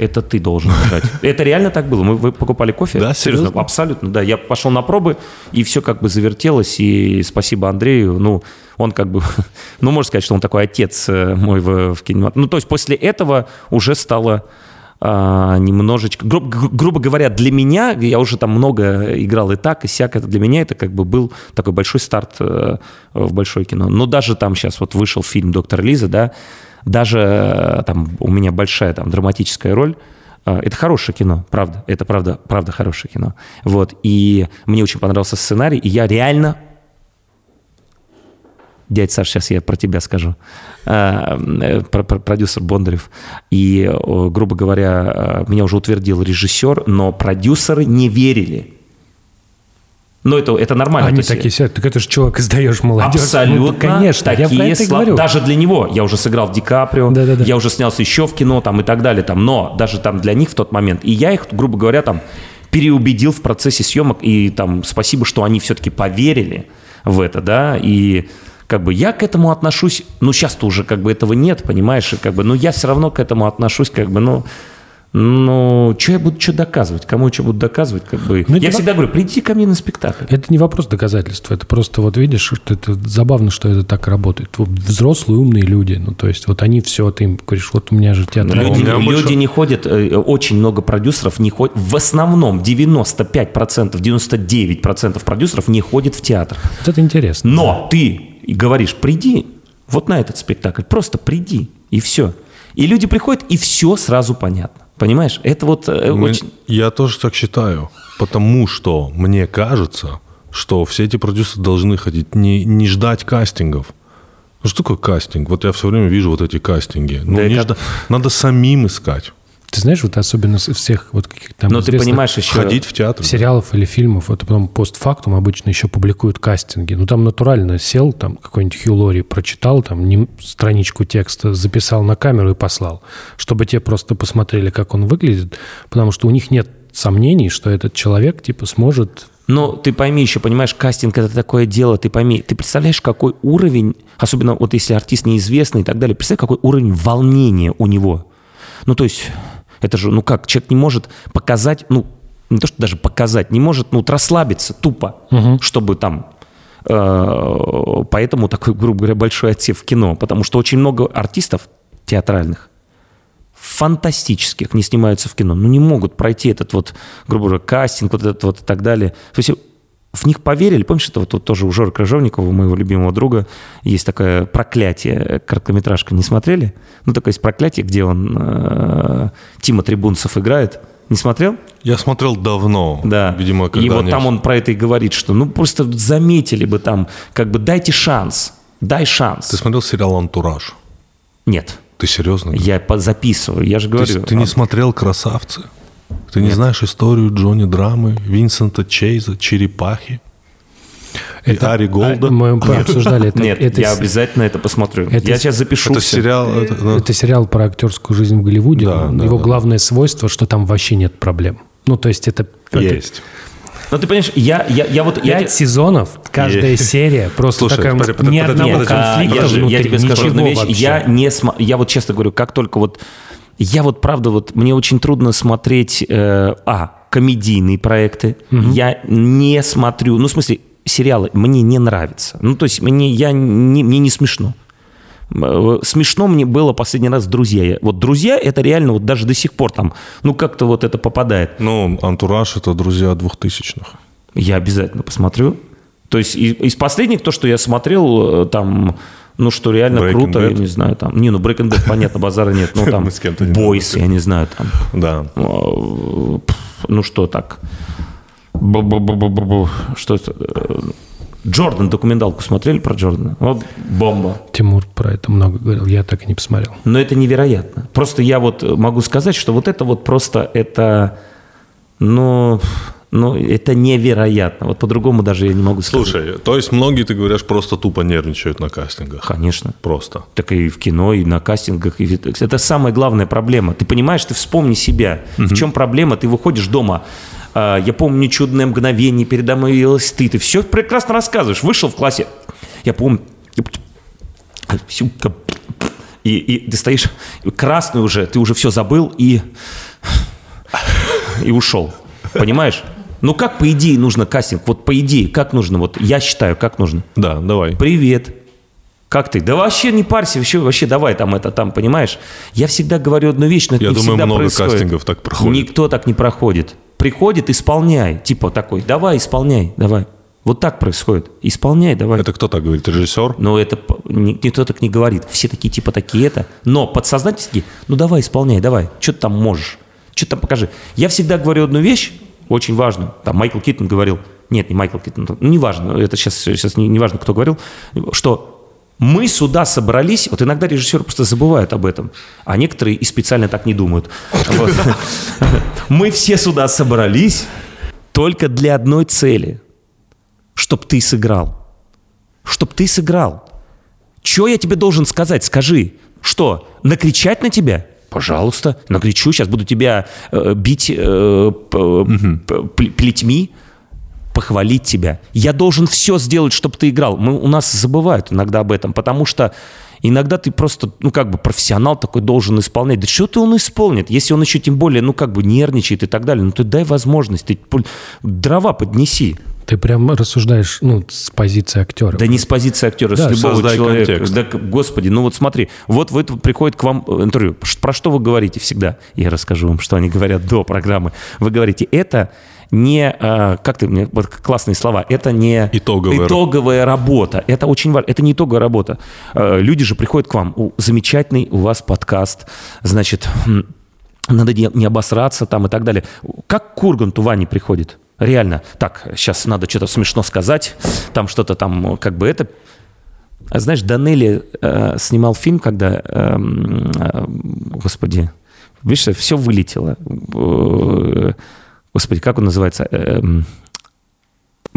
это ты должен играть. Это реально так было. Мы покупали кофе. Да, серьезно? серьезно? Абсолютно, да. Я пошел на пробы, и все как бы завертелось. И спасибо Андрею. Ну, он как бы, ну, можно сказать, что он такой отец э, мой в, в кинематографе. Ну, то есть после этого уже стало а, немножечко, гру, грубо говоря, для меня, я уже там много играл и так, и сяк, это для меня это как бы был такой большой старт э, в большое кино. Но даже там сейчас вот вышел фильм «Доктор Лиза», да, даже там у меня большая там у меня большая там драматическая роль, А, Это хорошее кино, правда. Это правда, правда хорошее кино. Вот. И мне очень понравился сценарий, и я реально Дядь Саш, сейчас я про тебя скажу. Э, про- про- продюсер Бондарев. И, грубо говоря, э, меня уже утвердил режиссер, но продюсеры не верили. Но это, это нормально. Они То есть- такие сидят, так это же чувак издаешь молодежь. Абсолютно. Ну, конечно, я такие и слова. говорю. Даже для него. Я уже сыграл в Ди Каприо, Да-да-да. я уже снялся еще в кино там, и так далее. Там. Но даже там для них в тот момент. И я их, грубо говоря, там переубедил в процессе съемок. И там спасибо, что они все-таки поверили в это, да. И как бы я к этому отношусь, ну сейчас-то уже как бы этого нет, понимаешь, и как бы, но я все равно к этому отношусь, как бы, ну, ну, что я буду что доказывать? Кому что буду доказывать? Как бы. Ну, я это- всегда говорю, приди ко мне на спектакль. Это не вопрос доказательства, это просто вот видишь, что это забавно, что это так работает. Вот взрослые умные люди, ну то есть вот они все, ты им говоришь, вот у меня же театр. Люди, меня люди больше- не ходят, э, очень много продюсеров не ходят, в основном 95%, 99% продюсеров не ходят в театр. Вот это интересно. Но ты и говоришь, приди вот на этот спектакль, просто приди, и все. И люди приходят, и все сразу понятно. Понимаешь? Это вот э, Мы- очень... Я тоже так считаю. Потому что мне кажется, что все эти продюсеры должны ходить, не, не ждать кастингов. Ну что такое кастинг? Вот я все время вижу вот эти кастинги. Ну, Да, не это- жда- Надо самим искать. Ты знаешь, вот особенно из всех вот каких-то там Но ты понимаешь еще... Ходить в театр. сериалов или фильмов, это потом постфактум обычно еще публикуют кастинги. Ну, там натурально сел, там какой-нибудь Хью Лори прочитал, там нем- страничку текста записал на камеру и послал, чтобы те просто посмотрели, как он выглядит, потому что у них нет сомнений, что этот человек, типа, сможет... Но ты пойми еще, понимаешь, кастинг это такое дело, ты пойми, ты представляешь, какой уровень, особенно вот если артист неизвестный и так далее, представь, какой уровень волнения у него. Ну, то есть, это же, ну как, человек не может показать, ну, не то, что даже показать, не может, ну, вот расслабиться тупо, чтобы там э, поэтому такой, грубо говоря, большой отсев в кино, потому что очень много артистов театральных, фантастических, не снимаются в кино, ну не могут пройти этот вот, грубо говоря, кастинг, вот этот вот и так далее. То есть в них поверили, помнишь, это вот тут тоже у Жоры Крыжовникова, у моего любимого друга, есть такое проклятие, короткометражка, не смотрели? Ну, такое есть проклятие, где он э, Тима Трибунцев играет. Не смотрел? Я смотрел давно. Да. Видимо, когда и вот они- там он про это и говорит, что ну просто заметили бы там, как бы дайте шанс, дай шанс. Ты смотрел сериал «Антураж»? Нет, Ты серьезно? я записываю, я же говорю. ты не а, смотрел «Красавцы»? Ты не знаешь историю Джонни Драмы, Винсента Чейза, Черепахи? И Ари Голда? А, Мы обсуждали это. Нет, это я с- обязательно это посмотрю. это я сейчас запишу. Это сериал... это, ну, Это сериал про актерскую жизнь в Голливуде. Да, да, Его да. главное свойство, что там вообще нет проблем. Ну, то есть это... это Есть. Ну ты понимаешь, я, я, я вот... я, Пять сезонов, каждая Есть. серия, просто Слушай, такая, подожди, ни подожди, одного подожди. а, конфликта я, внутри, я тебе скажу одну вещь. вообще. Я не смо- я вот честно говорю, как только вот я вот правда вот мне очень трудно смотреть э, а комедийные проекты. Я не смотрю, ну в смысле сериалы мне не нравятся. Ну то есть мне я не, мне не смешно. Э, Смешно мне было последний раз «Друзья». Вот «Друзья» — это реально вот даже до сих пор там, ну как-то вот это попадает. Ну, «Антураж» — это друзья двухтысячных. Я обязательно посмотрю. То есть и- из последних, то, что я смотрел, э, там, ну, что реально Breaking круто, я Bad? не знаю, там, не, ну, Breaking Bad, понятно, базара нет, ну, там, Бойс, я не знаю, там, Да. пф, ну, что так, что это, Джордан, документалку смотрели про Джордана? Вот бомба. Тимур про это много говорил, я так и не посмотрел. Но это невероятно. Просто я вот могу сказать, что вот это вот просто это, ну, ну это невероятно. Вот по-другому даже я не могу сказать. Слушай, то есть многие, ты говоришь, просто тупо нервничают на кастингах? Конечно. Просто. Так и в кино, и на кастингах. и Это самая главная проблема. Ты понимаешь, ты вспомни себя. В чем проблема? Ты выходишь дома. а, Я помню чудное мгновение, передо мной явилась ты. Ты все прекрасно рассказываешь. Вышел в классе. Я помню. И, и ты стоишь красный уже, ты уже все забыл и, и ушел. Понимаешь? Ну как по идее нужно кастинг? Вот по идее, как нужно? Вот я считаю, как нужно. Да, давай. Привет. Как ты? Да вообще не парься, вообще, вообще давай там это там, понимаешь? Я всегда говорю одну вещь, но это Я не думаю, всегда много происходит. кастингов так проходит. Никто так не проходит. Приходит, исполняй. Типа такой, давай, исполняй, давай. Вот так происходит. Исполняй, давай. Это кто так говорит? Режиссер? Но это никто так не говорит. Все такие типа такие это. Но подсознательно такие, ну давай, исполняй, давай. Что ты там можешь? что там покажи. Я всегда говорю одну вещь, очень важную. Там Майкл Киттон говорил, нет, не Майкл Киттон, ну, неважно, это сейчас, сейчас не, не важно, кто говорил, что мы сюда собрались, вот иногда режиссеры просто забывают об этом, а некоторые и специально так не думают. Мы все сюда собрались только для одной цели, чтобы ты сыграл. Чтобы ты сыграл. Что я тебе должен сказать? Скажи. Что, накричать на тебя? Пожалуйста, накричу, сейчас буду тебя э, бить э, плетьми, похвалить тебя. Я должен все сделать, чтобы ты играл. Мы, у нас забывают иногда об этом, потому что иногда ты просто, ну, как бы профессионал такой должен исполнять. Да что ты он исполнит, если он еще тем более, ну, как бы нервничает и так далее. Ну, ты дай возможность, ты дрова поднеси. Ты прям рассуждаешь, ну, с позиции актера. Да не с позиции актера, Да, с любого создай человека. контекст. Да, господи, ну вот смотри, вот вы приходит к вам э, интервью. Про что вы говорите всегда? Я расскажу вам, что они говорят до программы. Вы говорите, это не, э, как ты мне, вот классные слова, это не Итоговая итоговая работа. Это очень важно. Это не итоговая работа. Э, Люди же приходят к вам. Замечательный у вас подкаст. Значит, надо не, не обосраться там и так далее. Как к Урганту Ване приходит? Реально. Так, сейчас надо что-то смешно сказать. Там что-то там, как бы это... А знаешь, Данелли э, снимал фильм, когда... эм, э, господи, видишь, все вылетело. Э, господи, как он называется? Эм,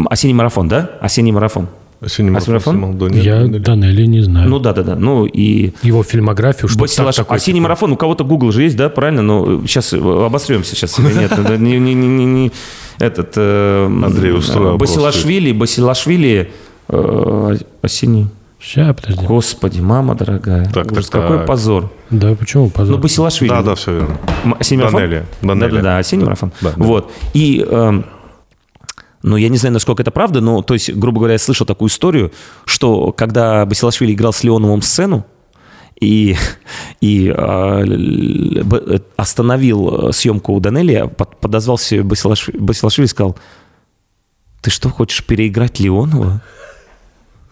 осенний марафон, да? Осенний марафон. Осенний А марафон? да, нет, Я Данелли. Данелли не знаю. Ну да, да, да. Ну и Его фильмографию, что Басилаш- так такой Осенний такой. марафон, у кого-то Google же есть, да, правильно? Ну, сейчас обосремся сейчас. Нет, не, не- не- не- этот... э, Андрей, опрос. Басилашвили, Басилашвили, э, осенний... Сейчас, подожди. Господи, мама дорогая. Так, Ужас, так, какой так. позор. Да, почему позор? Ну, Басилашвили. Да, да, все верно. Осенний марафон? Данелли, Данелли. Да-да-да, осенний марафон. Да, да. Вот. И, эм, ну, я не знаю, насколько это правда, но, то есть, грубо говоря, я слышал такую историю, что когда Басилашвили играл с Леоновым сцену, и, и а, б- остановил э, съемку у Данелли, под- подозвал себе Басилашвили, Басилашвили и сказал, ты что, хочешь переиграть Леонова?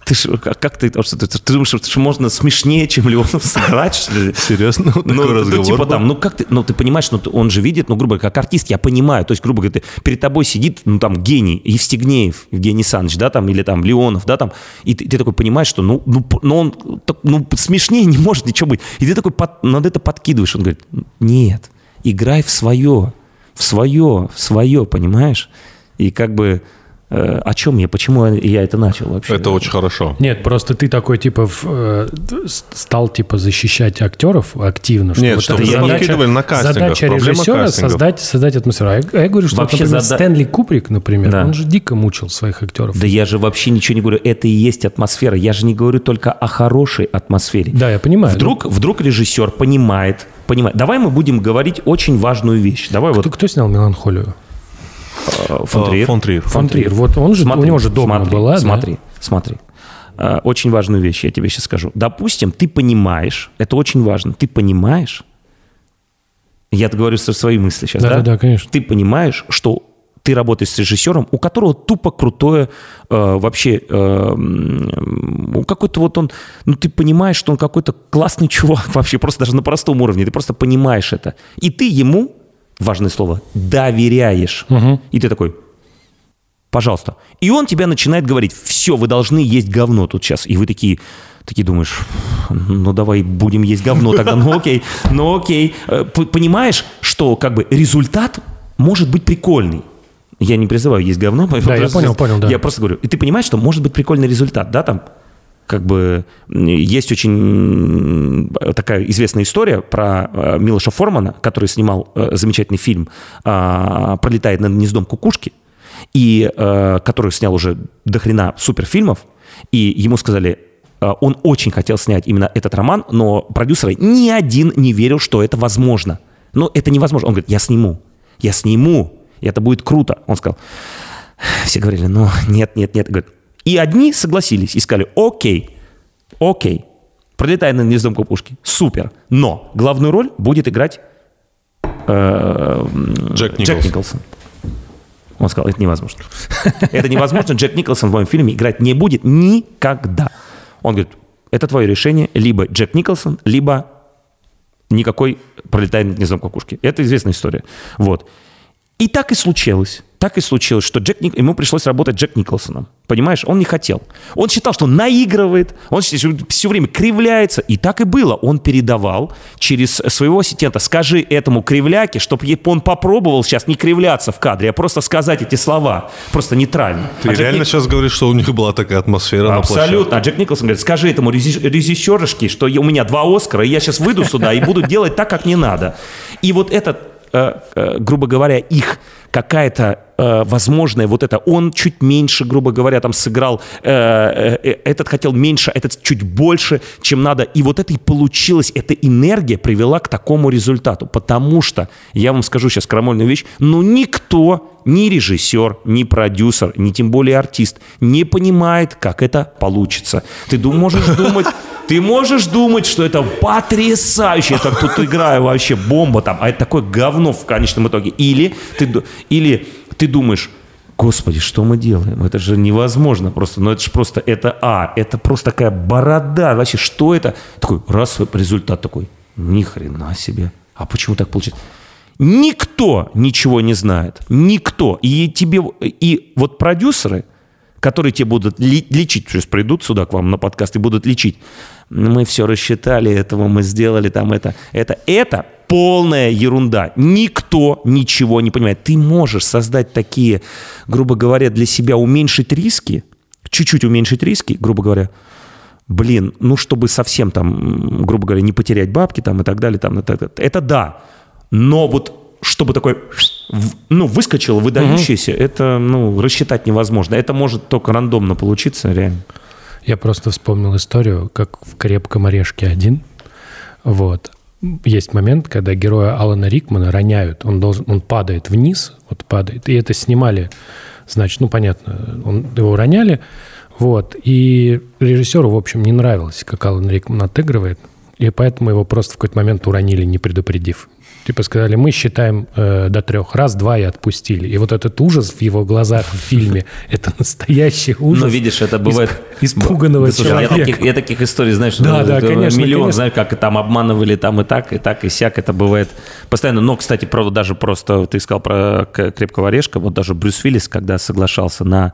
Ты ж, как, как ты, что ты, ты думаешь, что, можно смешнее, чем Леонов сыграть, что ли? Серьезно? Вот Ну, такой ну, разговор типа там, ну как ты, ну ты понимаешь, ну он же видит, ну грубо говоря, как артист, я понимаю, то есть грубо говоря, ты- перед тобой сидит, ну там гений Евстигнеев, Евгений Саныч, да, там или там Леонов, да, там, и ты, ты такой понимаешь, что ну, ну, ну он, так, ну смешнее не может ничего быть, и ты такой под- над это подкидываешь, он говорит, нет, играй в свое, в свое, в свое, понимаешь, и как бы о чем я, почему я это начал вообще? Это очень хорошо. Нет, просто ты такой, типа, в, э, стал, типа, защищать актеров активно. Что Нет, вот чтобы это не задача- на кастингах. Задача режиссера кастингов. создать, создать атмосферу. А я, а я говорю, что, Вообще например, зада- Стэнли Куприк, например, Да. он же дико мучил своих актеров. Да я же вообще ничего не говорю, это и есть атмосфера. Я же не говорю только о хорошей атмосфере. Да, я понимаю. Вдруг, вдруг режиссер понимает, понимает. Давай мы будем говорить очень важную вещь. Давай Ну, вот кто, кто снял «Меланхолию»? Э, фон Триер. Фон Триер. Фон Триер. Вот он же, Смотри, у него же дома смотри, была, да? Смотри, смотри. Э, Очень важную вещь я тебе сейчас скажу. Допустим, ты понимаешь, это очень важно, ты понимаешь, я говорю со свои мысли сейчас, да? Да-да-да, конечно. Ты понимаешь, что ты работаешь с режиссером, у которого тупо крутое э, вообще, э, ну, какой-то вот он, ну ты понимаешь, что он какой-то классный чувак вообще, просто даже на простом уровне, ты просто понимаешь это. И ты ему, важное слово, доверяешь. И ты такой, пожалуйста. И он тебя начинает говорить, все, вы должны есть говно тут сейчас. И вы такие, такие думаешь, ну давай будем есть говно тогда, ну окей, ну окей. Э, Понимаешь, что как бы результат может быть прикольный. Я не призываю есть говно. Да, я понял, понял, да. Я просто говорю, и ты понимаешь, что может быть прикольный результат, да, там, как бы есть очень такая известная история про э, Милоша Формана, который снимал э, замечательный фильм а, «Пролетает над гнездом кукушки», и э, который снял уже до хрена суперфильмов, и ему сказали, он очень хотел снять именно этот роман, но продюсеры ни один не верил, что это возможно. Но это невозможно. Он говорит, я сниму, я сниму, и это будет круто. Он сказал, все говорили, ну, нет, нет, нет. Говорит, И одни согласились и сказали, окей, окей, пролетая над гнездом кукушки, супер, но главную роль будет играть э, Джек Джек Николсон. Он сказал, это невозможно. Это невозможно, Джек Николсон в моем фильме играть не будет никогда. Он говорит, это твое решение, либо Джек Николсон, либо никакой пролетая над гнездом кукушки. Это известная история. Вот. И так и случилось. Так и случилось, что Джек Ник... ему пришлось работать Джек Николсоном. Понимаешь, он не хотел. Он считал, что наигрывает, он все время кривляется. И так и было. Он передавал через своего ассистента, скажи этому кривляке, чтобы он попробовал сейчас не кривляться в кадре, а просто сказать эти слова. Просто нейтрально. Ты а реально Ник... сейчас говоришь, что у них была такая атмосфера Абсолютно. А Джек Николсон говорит, скажи этому режиссерышке, что у меня два Оскара, и я сейчас выйду сюда и буду делать так, как не надо. И вот этот грубо говоря, их какая-то э, возможная вот это, он чуть меньше, грубо говоря, там сыграл, э, э, этот хотел меньше, этот чуть больше, чем надо, и вот это и получилось, эта энергия привела к такому результату, потому что, я вам скажу сейчас крамольную вещь, ну никто, ни режиссер, ни продюсер, ни тем более артист не понимает, как это получится. Ты можешь думать, ты можешь думать, что это потрясающе, это тут играю вообще бомба там, а это такое говно в конечном итоге. Или ты, или ты думаешь, Господи, что мы делаем? Это же невозможно просто. Ну, это же просто, это А, это просто такая борода. Вообще, что это? Такой, раз, результат такой, ни хрена себе. А почему так получилось? Никто ничего не знает. Никто. И тебе, и вот продюсеры, которые тебе будут лечить, то есть придут сюда к вам на подкаст и будут лечить. Мы все рассчитали, этого мы сделали, там это, это, это полная ерунда. Никто ничего не понимает. Ты можешь создать такие, грубо говоря, для себя уменьшить риски, чуть-чуть уменьшить риски, грубо говоря, блин, ну, чтобы совсем там, грубо говоря, не потерять бабки там и так далее, там, это, это, это да. Но вот чтобы такой, ну, выскочил выдающийся, угу. это, ну, рассчитать невозможно. Это может только рандомно получиться, реально. Я просто вспомнил историю, как в «Крепком орешке один». Вот. Есть момент, когда героя Алана Рикмана роняют. Он, должен, он падает вниз, вот падает. И это снимали, значит, ну, понятно, он, его роняли. Вот. И режиссеру, в общем, не нравилось, как Алан Рикман отыгрывает. И поэтому его просто в какой-то момент уронили, не предупредив. Типа сказали, мы считаем э, до трех. Раз, два и отпустили. И вот этот ужас в его глазах в фильме, это настоящий ужас. Ну, видишь, это бывает... Испуганного человека. Я таких, я таких историй, знаешь, да, да, конечно, миллион, конечно. знаешь, как там обманывали там и так, и так, и сяк. Это бывает постоянно. Но, кстати, правда, даже просто ты сказал про «Крепкого орешка», вот даже Брюс Уиллис, когда соглашался на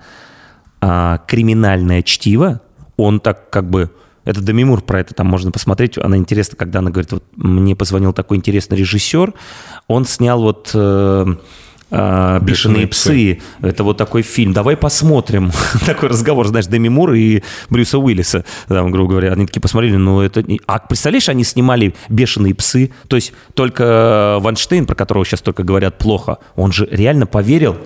а, криминальное чтиво, он так как бы это Демимур про это там можно посмотреть. Она интересна, когда она говорит, вот мне позвонил такой интересный режиссер, он снял вот... Э, э, «Бешеные псы». Это вот такой фильм. Давай посмотрим. такой разговор, знаешь, Деми Мур и Брюса Уиллиса, там, грубо говоря. Они такие посмотрели, ну это... А представляешь, они снимали «Бешеные псы». То есть только Ванштейн, про которого сейчас только говорят плохо, он же реально поверил,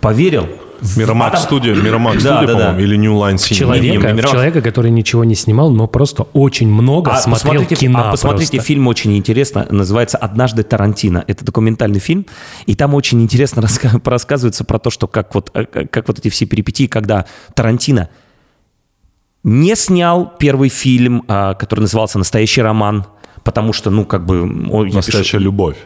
поверил, Миромак студия, Миромак студия, по-моему, или New Line Cinema. Человека, не, человека, который ничего не снимал, но просто очень много а смотрел посмотрите, кино. А посмотрите просто. фильм очень интересно, называется «Однажды Тарантино». Это документальный фильм, и там очень интересно рассказывается про то, что как вот, э, как вот эти все перипетии, когда Тарантино не снял первый фильм, а, который назывался «Настоящий роман», потому что, ну, как бы... Настоящая пишу, любовь.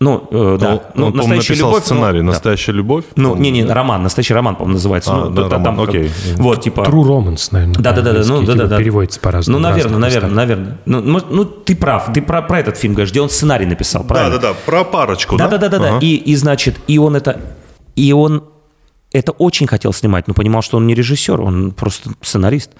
Ну, э, да. Он, ну, он, настоящая он любовь. сценарий, ну, «Настоящая да. любовь». Ну, не-не, роман, «Настоящий роман», по-моему, называется. А, ну, да, роман, там, окей. Как, вот, типа... True Romance, наверное. Да-да-да, ну, да, да, да. Переводится по-разному. Ну, наверное, наверное, наверное. Ну, ну, ну, ты прав, ты про, про этот фильм говоришь, где он сценарий написал, правильно? Да-да-да, про парочку, да? Да-да-да, ага. и, и, значит, и он это... И он это очень хотел снимать, но понимал, что он не режиссер, он просто сценарист.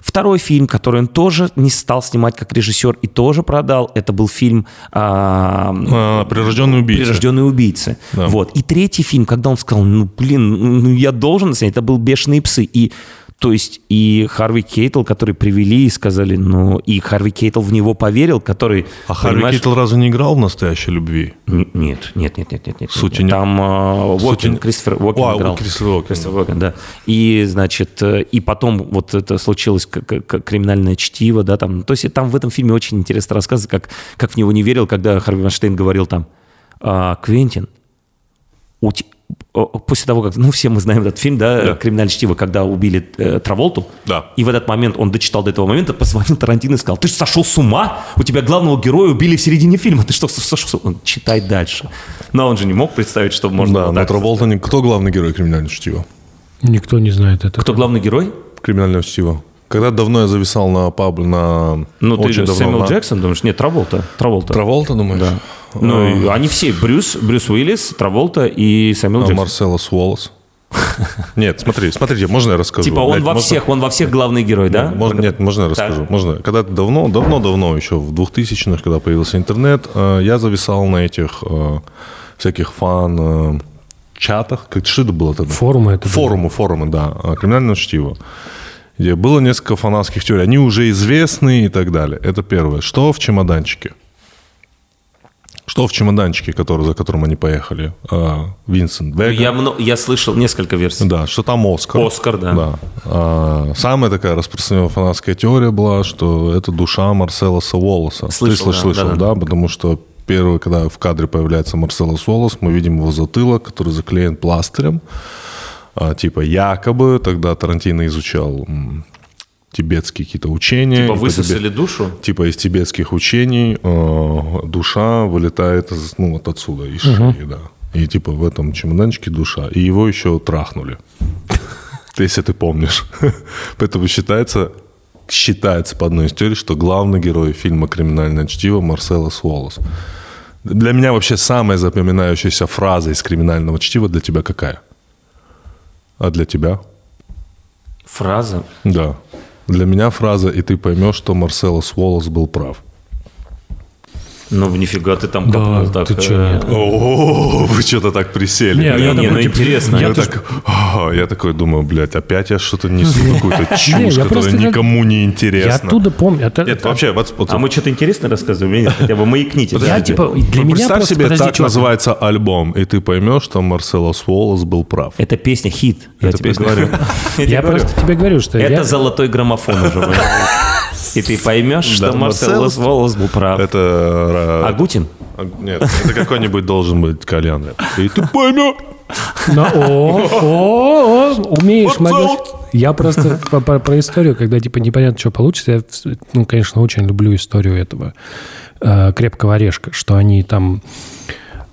Второй фильм, который он тоже не стал снимать как режиссер и тоже продал, это был фильм а, а, «Прирожденные убийцы». «Прирожденные убийцы». Да. Вот. И третий фильм, когда он сказал, ну, блин, ну, я должен снять, это был «Бешеные псы». И то есть и Харви Кейтл, который привели и сказали, ну, и Харви Кейтл в него поверил, который... А Харви Кейтл разве не играл в «Настоящей любви»? Нет, нет, нет, нет, нет. нет Сути нет. Там э, Уокен, Сути... Кристофер Уокен а, играл. Кристофер Уокен. Кристофер Уокен, да. И, значит, э, и потом вот это случилось как, как криминальное чтиво, да, там. То есть там в этом фильме очень интересно рассказывать, как, как в него не верил, когда Харви Ванштейн говорил там, а, Квентин, у, после того, как, ну, все мы знаем этот фильм, да, да. «Криминальное чтиво», когда убили э, Траволту, да. и в этот момент он дочитал до этого момента, позвонил Тарантино и сказал, ты же сошел с ума? У тебя главного героя убили в середине фильма, ты что, сошел с ума? Он, читай дальше. Но он же не мог представить, что можно Да, но Траволта, не... кто главный герой «Криминального чтива»? Никто не знает это. Кто главный герой? «Криминального чтива». Когда давно я зависал на паб, на Ну, ты же давно Сэмюэл на- Джексон думаешь? Нет, Траволта. Траволта. Траволта, думаешь? Да. Ну, и они все. Брюс, Брюс Уиллис, Траволта и Сэмюэл А Джексон. Марсело Суолос. Нет, смотри, смотрите, можно я расскажу? Типа он во всех, он во всех главный герой, да? Можно, нет, можно я расскажу? Можно. Когда давно, давно, давно, еще в 2000-х, когда появился интернет, э, я зависал на этих э, всяких фан э, чатах. Как что это было тогда? Форумы это. Форумы, форумы, да. Криминальное чтиво. Где было несколько фанатских теорий. Они уже известны и так далее. Это первое. Что в чемоданчике? Что в чемоданчике, который, за которым они поехали? Э, Винсент Вега. Я, мно- я слышал несколько версий. Да, что там Оскар. Оскар, да. Да. А, самая такая распространенная фанатская теория была, что это душа Марселоса Уоллеса. Слышал, Ты да, слышал, да, да. да, потому что первый, когда в кадре появляется Марселос Уоллес, мы видим его затылок, который заклеен пластырем. А, типа якобы тогда Тарантино изучал тибетские какие-то учения. Типа высосали тебе- душу? Типа из тибетских учений э, душа вылетает из, ну, вот отсюда, из шеи, да. И типа в этом чемоданчике душа. И его еще трахнули. Если ты помнишь. Поэтому считается, считается по одной из теорий, что главный герой фильма «Криминальное чтиво» Марселос Уоллес. Для меня вообще самая запоминающаяся фраза из «Криминального чтива» для тебя какая? А для тебя? Фраза. Да. Для меня фраза «И ты поймешь, что Марселос Уоллес был прав». Ну, нифига ты там Да, копнул так. ты э, нет. О, вы что-то так присели. Не, Не, я не, ну типа, интересно. Я, Я так, я такой думаю, блядь, опять я что-то несу, какую-то чушь, я которая никому не Я интересна. оттуда помню. это- Нет, вообще, вот, А мы что-то интересное рассказываем? Нет, хотя бы маякните. Я типа, для ну, меня представь просто, себе, так называется альбом, и ты поймешь, что Марселос Уоллес был прав. Это песня хит, я тебе говорю. Я просто тебе говорю, что Это я... золотой граммофон уже. И ты поймешь, что Марселос Волос был прав. Это... э, Агутин? а, Нет, это какой-нибудь должен быть кальян. И ты поймешь. На- о, о, о, умеешь, могешь. Я просто про историю, когда типа непонятно, что получится. Я, ну, конечно, очень люблю историю этого э, крепкого орешка, что они там...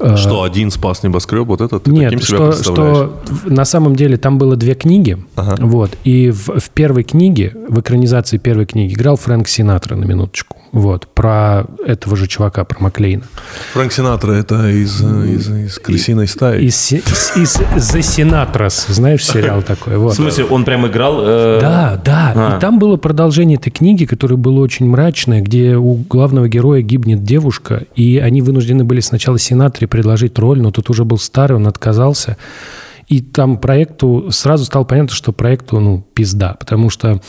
э, Что, один спас небоскреб? Вот это ты Нет, таким себя что, на самом деле там было две книги, вот, и в, в первой книге, в экранизации первой книги играл Фрэнк Синатра на минуточку, вот, про этого же чувака, про Маклейна. Фрэнк Синатра это из, из, из крысиной стаи. Из, из, из The Sinatras, знаешь, сериал такой, вот. В смысле, он прям играл... э, Да, да. А. И там было продолжение этой книги, которое было очень мрачное, где у главного героя гибнет девушка, и они вынуждены были сначала Синатре предложить роль, но тут уже был старый, он отказался. И там проекту сразу стало понятно, что проекту, ну, пизда, потому что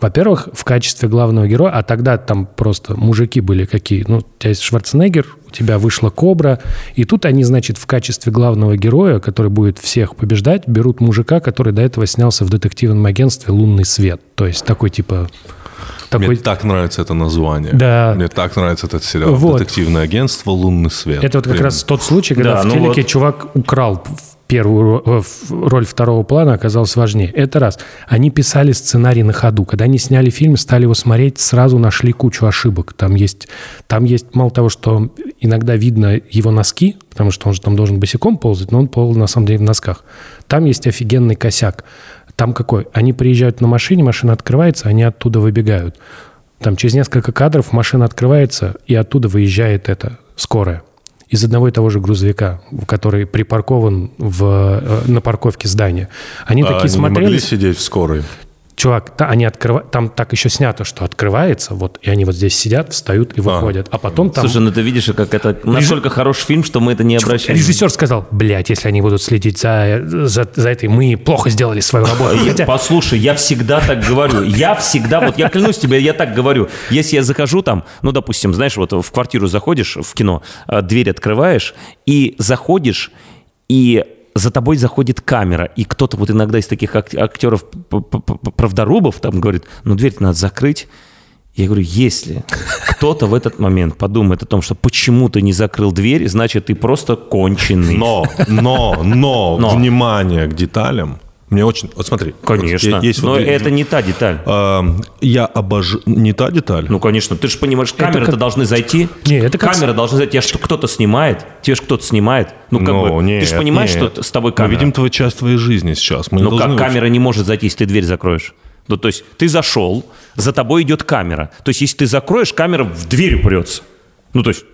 во-первых, в качестве главного героя, а тогда там просто мужики были какие. Ну, у тебя есть Шварценеггер, у тебя вышла Кобра, и тут они, значит, в качестве главного героя, который будет всех побеждать, берут мужика, который до этого снялся в детективном агентстве «Лунный свет». То есть такой типа... Мне Такой, так нравится это название. Да. Мне так нравится этот сериал. Вот. Детективное агентство «Лунный свет». Это вот как Прям. раз тот случай, когда Да, в ну телеке вот. чувак украл первую э, роль второго плана, оказалось важнее. Это раз. Они писали сценарий на ходу. Когда они сняли фильм, стали его смотреть, сразу нашли кучу ошибок. Там есть, там есть мало того, что иногда видно его носки, потому что он же там должен босиком ползать, но он ползал на самом деле в носках. Там есть офигенный косяк. Там какой? Они приезжают на машине, машина открывается, они оттуда выбегают. Там через несколько кадров машина открывается, и оттуда выезжает это скорая из одного и того же грузовика, который припаркован в, э, на парковке здания. Они А такие они не смотрели, могли сидеть в скорой? Чувак, та- они открыва- там так еще снято, что открывается, вот, и они вот здесь сидят, встают и выходят, а, потом там... Слушай, ну ты видишь, как это настолько хороший фильм, что мы это не обращаем. Режиссер сказал, блядь, если они будут следить за, за, за этой, мы плохо сделали свою работу. Я- Хотя- Послушай, я всегда так говорю. Я всегда, вот я клянусь тебе, я так говорю. Если я захожу там, ну, допустим, знаешь, вот в квартиру заходишь в кино, э, дверь открываешь, и заходишь, и за тобой заходит камера, и кто-то вот иногда из таких ак- актеров, правдорубов, там говорит, ну, дверь надо закрыть. Я говорю, если кто-то в этот момент подумает о том, что почему ты не закрыл дверь, значит, ты просто конченый. Но, но, но, Но. внимание к деталям. Мне очень... Вот смотри. Конечно. вот есть Но вот- это не та деталь. А, Я обожаю... Не та деталь? Ну, конечно. Ты же понимаешь, камеры-то как- должны зайти. Не, это как Камеры должны зайти. Тебя что, кто-то снимает? Тебе же кто-то снимает. Ну, как Ну, бы, нет, ты же понимаешь, нет. что с тобой Мы камера. видим твою часть твоей жизни сейчас. Мы ну, как должны камера не может зайти, если ты дверь закроешь? Ну, то есть ты зашел, за тобой идет камера. То есть если ты закроешь, камера в дверь упрется. Ну, то есть...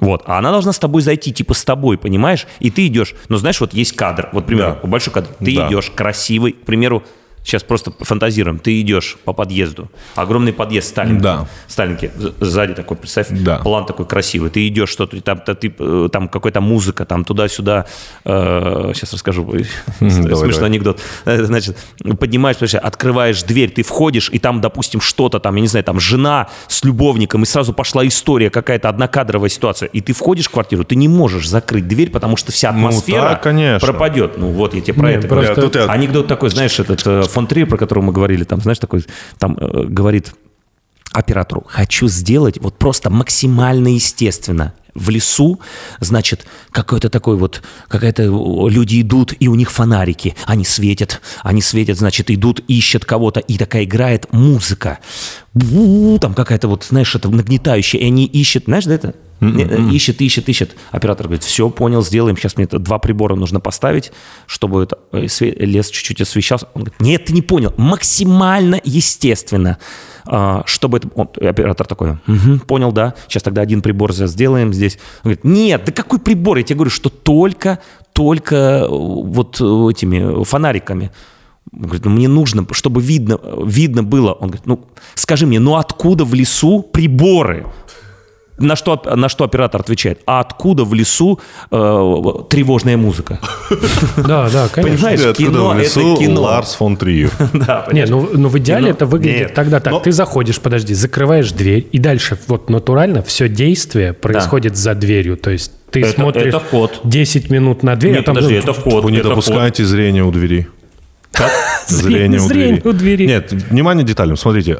Вот, а она должна с тобой зайти, типа с тобой, понимаешь? И ты идешь, ну знаешь, вот есть кадр, вот, к примеру, Да. большой кадр. Ты Да. идешь красивый, к примеру, сейчас просто фантазируем, ты идешь по подъезду, огромный подъезд Сталинки, Да. Сталинки, сзади такой, представь, Да. план такой красивый, ты идешь, что-то там, та- ты, э, там какая-то музыка, там туда-сюда, э, сейчас расскажу, ой, смешной давай. анекдот, Э, значит, поднимаешь, открываешь дверь, ты входишь, и там, допустим, что-то там, я не знаю, там жена с любовником, и сразу пошла история, какая-то однокадровая ситуация, и ты входишь в квартиру, ты не можешь закрыть дверь, потому что вся Ну, атмосфера так, конечно. пропадет. Ну вот, я тебе про Нет, это просто- говорю. Я- Анекдот такой, знаешь, этот э, фон Триер, про которого мы говорили, там, знаешь, такой, там э, говорит оператору, хочу сделать вот просто максимально естественно. В лесу, значит, какой-то такой вот, какая-то люди идут, и у них фонарики, они светят, они светят, значит, идут, ищут кого-то, и такая играет музыка. Бу, Там какая-то вот, знаешь, это нагнетающая, и они ищут, знаешь, да это? Э, Ищет, ищет, ищет. Оператор говорит, все, понял, сделаем. Сейчас мне два прибора нужно поставить, чтобы это, э, лес чуть-чуть освещался. Он говорит, нет, ты не понял. Максимально естественно. А, чтобы это... он- оператор такой, «Мгм, понял, да. Сейчас тогда один прибор сделаем здесь. Он говорит, нет, да какой прибор? Я тебе говорю, что только, только э, вот этими фонариками. Он говорит, ну мне нужно, чтобы видно, видно было. Он говорит, ну скажи мне, ну откуда в лесу приборы? На что, на что оператор отвечает? А откуда в лесу э, тревожная музыка? Да, да, конечно. Понимаешь, Откуда кино в это лесу кино. Ларс фон Триер. Да, Не, ну, ну в идеале Кино- это выглядит Нет. тогда так. Но- Ты заходишь, подожди, закрываешь дверь, и дальше вот натурально все действие происходит за дверью. То есть ты Это- смотришь это вход. 10 минут на дверь, Нет, а там подожди, это вход. Вы не это допускаете зрение у двери. Зрение- зрение у двери. Нет, внимание деталям. Смотрите.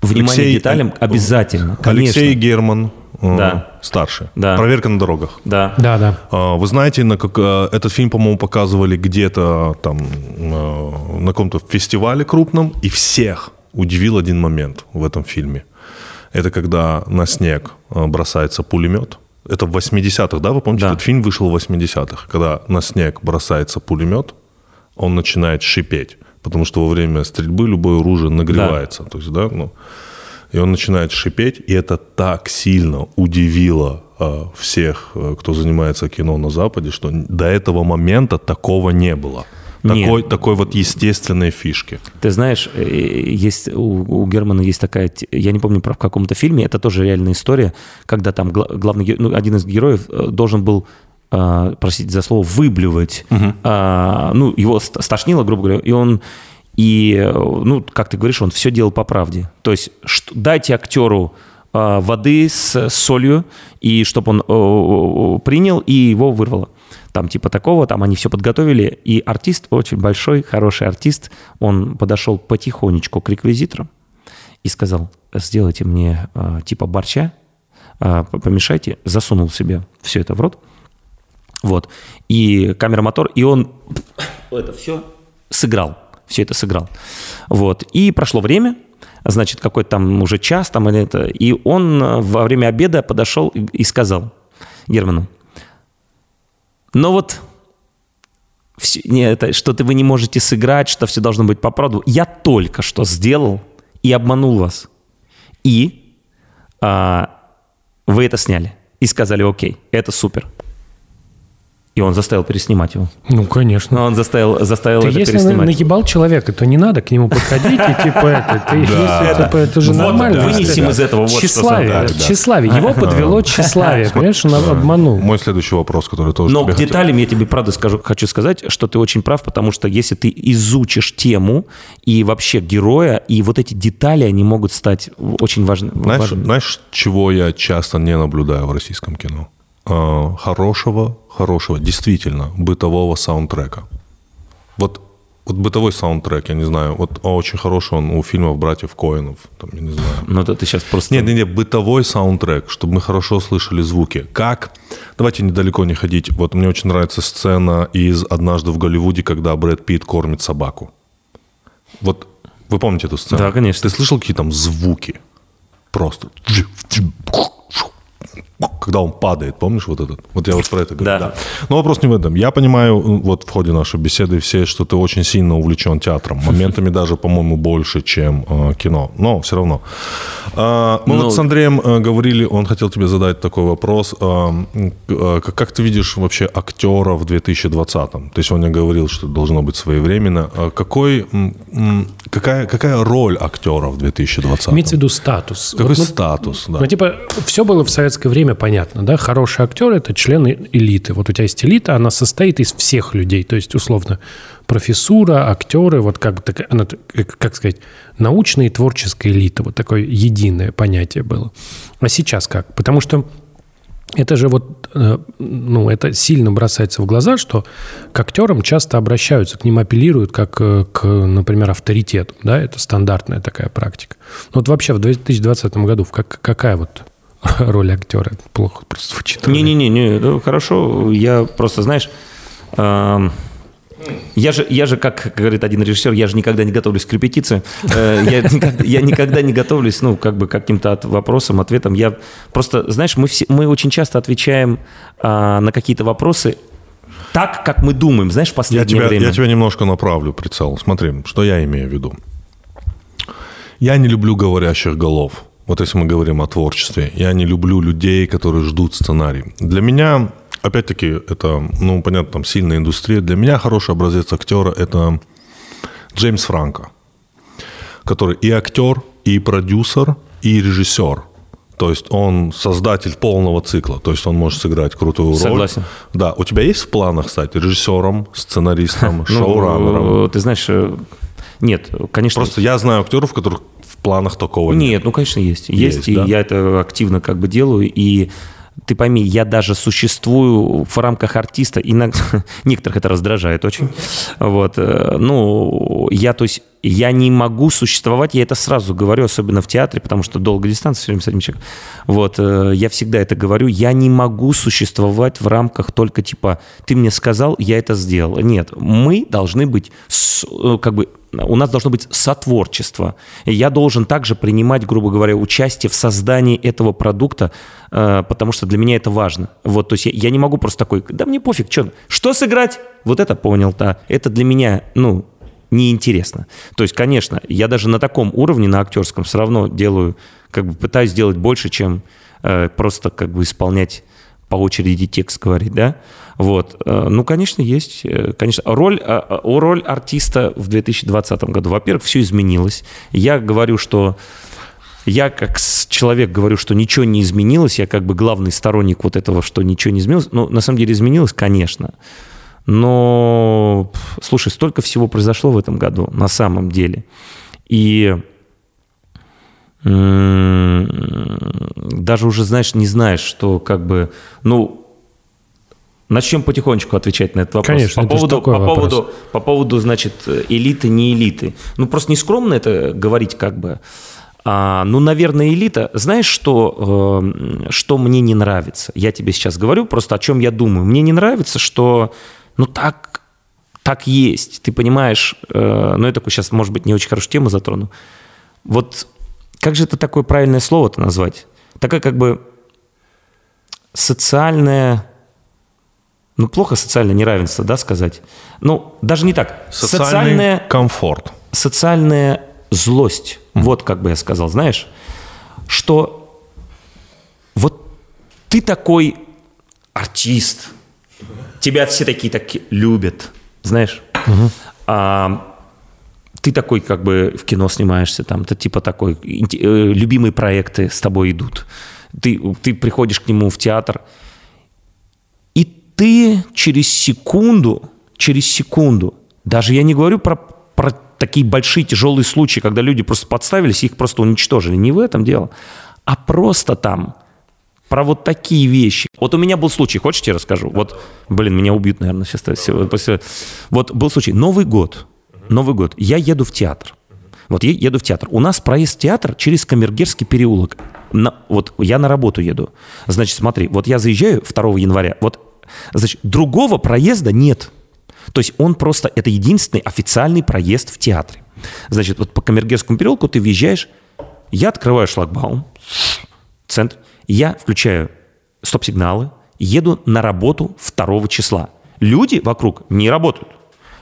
Внимание Алексей- к деталям обязательно, конечно. Алексей Герман, э, Да. старший. Да. Проверка на дорогах. Да. Да, да. А, Вы знаете, на как, э, этот фильм, по-моему, показывали где-то там э, на каком-то фестивале крупном, и всех удивил один момент в этом фильме. Это когда на снег э, бросается пулемет. Это в 80-х, да, вы помните, Да. этот фильм вышел в 80-х, когда на снег бросается пулемет, он начинает шипеть, потому что во время стрельбы любое оружие нагревается. То есть, да, ну, и он начинает шипеть, и это так сильно удивило э, всех, э, кто занимается кино на Западе, что до этого момента такого не было. Нет. Такой, такой вот естественной фишки. Ты знаешь, э, есть у, у Германа есть такая, я не помню про в каком-то фильме, это тоже реальная история, когда там гла- главный ну, один из героев э, должен был а, простите за слово, выблевать. А, ну, его ст- стошнило, грубо говоря, и он, и, э, ну, как ты говоришь, он все делал по правде. То есть что- дайте актеру а, воды с, солью, и чтобы он о, принял, и его вырвало. Там типа такого, там они все подготовили, и артист, очень большой, хороший артист, он подошел потихонечку к реквизиторам и сказал, сделайте мне а, типа борща, п- помешайте, засунул себе все это в рот, вот, и камера-мотор, и он это все сыграл, все это сыграл, вот, и прошло время, значит, какой-то там уже час там или это, и он э, во время обеда подошел и, сказал Герману, но вот всё- не, это, что-то вы не можете сыграть, что все должно быть по правду. Я только что сделал и обманул вас. И а, вы это сняли. И сказали, окей, это супер. И он заставил переснимать его. Ну, конечно. Но он заставил, заставил Ты это если переснимать. наебал человека, то не надо к нему подходить и типа это. Ты, если, типа, это же Вот, нормально. вынесем Это из этого вот что Тщеславие. Да, да. Тщеславие. Его подвело тщеславие. Понимаешь, он обманул. Мой следующий вопрос, который тоже Но к деталям я тебе правда скажу, хочу сказать, что ты очень прав, потому что если ты изучишь тему и вообще героя, и вот эти детали, они могут стать очень важны, Знаешь, важными. знаешь, чего я часто не наблюдаю в российском кино? А, хорошего, хорошего, действительно, бытового саундтрека. Вот, вот бытовой саундтрек, я не знаю, вот а, очень хороший он у фильмов братьев Коинов, там, я не знаю. Ну, это ты сейчас просто... Нет, нет, нет, бытовой саундтрек, чтобы мы хорошо слышали звуки. Как? Давайте недалеко не ходить. Вот мне очень нравится сцена из «Однажды в Голливуде», когда Брэд Питт кормит собаку. Вот вы помните эту сцену? Да, конечно. Ты слышал какие там звуки? Просто. Когда он падает, помнишь вот этот? Вот я вот про это говорю. Да. Но вопрос не в этом. Я понимаю, вот в ходе нашей беседы все, что ты очень сильно увлечен театром. Моментами даже, по-моему, больше, чем э, кино. Но все равно. А, мы Ну- вот с Андреем э, говорили, он хотел тебе задать такой вопрос. А, э, как, как ты видишь вообще актера в 2020-м? Ты сегодня говорил, что должно быть своевременно. А какой, м, какая, какая роль актера в 2020-м? Имеется в виду статус. Какой Вот, ну, статус, да. Ну, типа, все было в советское время понятно, да? Хороший актер – это член элиты. Вот у тебя есть элита, она состоит из всех людей. То есть, условно, профессура, актеры, вот как, бы такая- она, как сказать, научная и творческая элита. Вот такое единое понятие было. А сейчас как? Потому что это же вот, э, ну, это сильно бросается в глаза, что к актерам часто обращаются, к ним апеллируют как э, к, например, авторитету, да, это стандартная такая практика. Но вот вообще в 2020 году как, какая вот роль актера? Это плохо просто звучит. Не-не-не, не, ну, хорошо. Я просто, знаешь, эм, я же, я же, как говорит один режиссер, я же никогда не готовлюсь к репетиции. Э, Я никогда, я никогда не готовлюсь, ну, как бы к каким-то от- вопросам, ответам. Я просто, знаешь, мы, все, мы очень часто отвечаем а, на какие-то вопросы так, как мы думаем, знаешь, в Я последнее тебя, время. я тебя немножко направлю прицел. Смотри, что я имею в виду. Я не люблю говорящих голов. Вот если мы говорим о творчестве, я не люблю людей, которые ждут сценарий. Для меня, опять-таки, это, ну, понятно, там сильная индустрия. Для меня хороший образец актера – это Джеймс Франко, который и актер, и продюсер, и режиссер. То есть он создатель полного цикла. То есть он может сыграть крутую роль. Согласен. Да. У тебя есть в планах стать режиссером, сценаристом, Ну, шоураннером? э, Ты знаешь, э, нет, конечно. Просто я знаю актеров, которых планах такого нет. Нет, ну, конечно, есть. Есть, Есть, и да? я это активно как бы делаю. И ты пойми, я даже существую в рамках артиста. Иногда, некоторых это раздражает очень. Вот. э, Ну, я, то есть, я не могу существовать, я это сразу говорю, особенно в театре, потому что долгая дистанция все время с этим человеком. Вот, э, я всегда это говорю, я не могу существовать в рамках только типа, ты мне сказал, я это сделал. Нет, мы должны быть, э, как бы, у нас должно быть сотворчество. Я должен также принимать, грубо говоря, участие в создании этого продукта, э, потому что для меня это важно. Вот, то есть я, я не могу просто такой, да мне пофиг, что, что сыграть? Вот это понял, да. Это для меня, ну, неинтересно. То есть, конечно, я даже на таком уровне, на актерском, все равно делаю, как бы пытаюсь сделать больше, чем э, просто как бы исполнять по очереди текст говорить, да? Вот. Э, Ну, конечно, есть. э, Конечно, роль, э, э, роль артиста в 2020 году. Во-первых, все изменилось. Я говорю, что я как человек говорю, что ничего не изменилось, я как бы главный сторонник вот этого, что ничего не изменилось. Ну, на самом деле изменилось, конечно. Но, слушай, столько всего произошло в этом году, на самом деле. И даже уже, знаешь, не знаешь, что как бы, ну, начнем потихонечку отвечать на этот вопрос. Конечно, по это поводу, такой по вопрос. поводу, по поводу, значит, элиты, не элиты. Ну, просто не скромно это говорить как бы. А, ну, наверное, элита. Знаешь, что, э, что мне не нравится? Я тебе сейчас говорю просто о чем я думаю. Мне не нравится, что, ну, так, так есть. Ты понимаешь, э, ну, я такой сейчас, может быть, не очень хорошую тему затрону. Вот как же это такое правильное слово-то назвать? Такая как бы социальное... Ну, плохо социальное неравенство, да, сказать? Ну, даже не так. Социальный Социальное комфорт. социальная злость. Вот как бы я сказал, знаешь, что вот ты такой артист, тебя все такие так любят, знаешь, а, ты такой как бы в кино снимаешься, там, ты типа такой, э, любимые проекты с тобой идут, ты, ты приходишь к нему в театр, и ты через секунду, через секунду, даже я не говорю про, про такие большие тяжелые случаи, когда люди просто подставились, их просто уничтожили. Не в этом дело, а просто там про вот такие вещи. Вот у меня был случай, хочешь, я расскажу? Вот, блин, меня убьют, наверное, сейчас. После... Вот был случай. Новый год. Новый год. Я еду в театр. Вот я еду в театр. У нас проезд в театр через Камергерский переулок. На, вот я на работу еду. Значит, смотри, вот я заезжаю 2 января. Вот, значит, другого проезда нет. То есть он просто, это единственный официальный проезд в театре. Значит, вот по Камергерскому переулку ты въезжаешь, я открываю шлагбаум, центр, я включаю стоп-сигналы, еду на работу 2 числа. Люди вокруг не работают.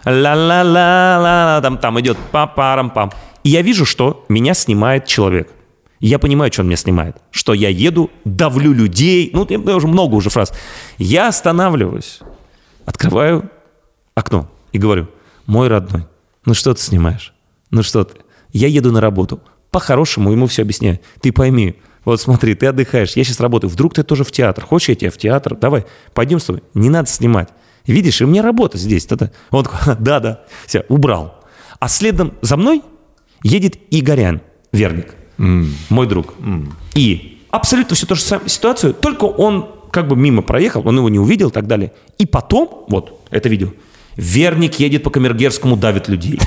Ла-ла-ла-ла, там, там идет па-парам-пам. И я вижу, что меня снимает человек. Я понимаю, что он меня снимает. Что я еду, давлю людей. Ну, я уже много уже фраз. Я останавливаюсь, открываю окно и говорю, мой родной, ну что ты снимаешь? Ну что ты? Я еду на работу. По-хорошему ему все объясняю. Ты пойми, вот смотри, ты отдыхаешь, я сейчас работаю. Вдруг ты тоже в театр. Хочешь, я тебя в театр? Давай, пойдем с тобой. Не надо снимать. Видишь, и у меня работа здесь. Это. Он такой, да, да. Все, убрал. А следом за мной едет Игорян Верник, mm. мой друг. Mm. И абсолютно всю ту же самую ситуацию, только он как бы мимо проехал, он его не увидел и так далее. И потом, вот это видео, Верник едет по Камергерскому, давит людей.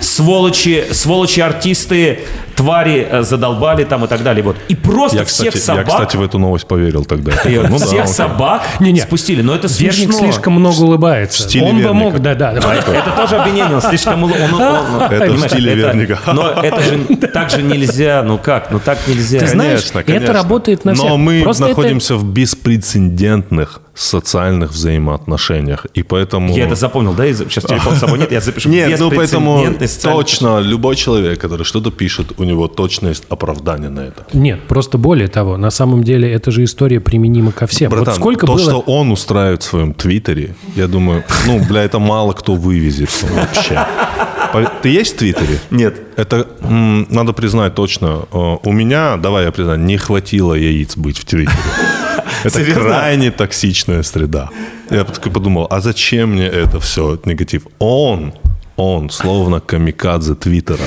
Сволочи, сволочи артисты, твари э, задолбали там и так далее. Вот. И просто я, всех кстати, собак... Я, кстати, в эту новость поверил тогда. Ну, всех да, собак не, не. спустили. Но это Верник смешно. слишком много улыбается. В стиле он Верника. бы мог, да, да. Это тоже обвинение, он слишком... Он, он, он, это в стиле это, Верника. Но это же так же нельзя. Ну как? Ну так нельзя. Ты знаешь, конечно, конечно. это работает на всех. Но мы Просто находимся это... в беспрецедентных социальных взаимоотношениях. И поэтому... Я это запомнил, да? Сейчас телефон с собой нет, я запишу. Нет, ну поэтому точно любой человек, который что-то пишет, у него точно есть оправдание на это. Нет, просто более того, на самом деле это же история применима ко всем. Братан, вот сколько то, было... что он устраивает в своем твиттере, я думаю, ну, бля, это мало кто вывезет вообще. Ты есть в Твиттере? Нет. Это, надо признать точно, э, у меня, давай я признаю, не хватило яиц быть в Твиттере. Это Серьезно? крайне токсичная среда. Я такой подумал, а зачем мне это все, негатив? Он, он, словно камикадзе Твиттера.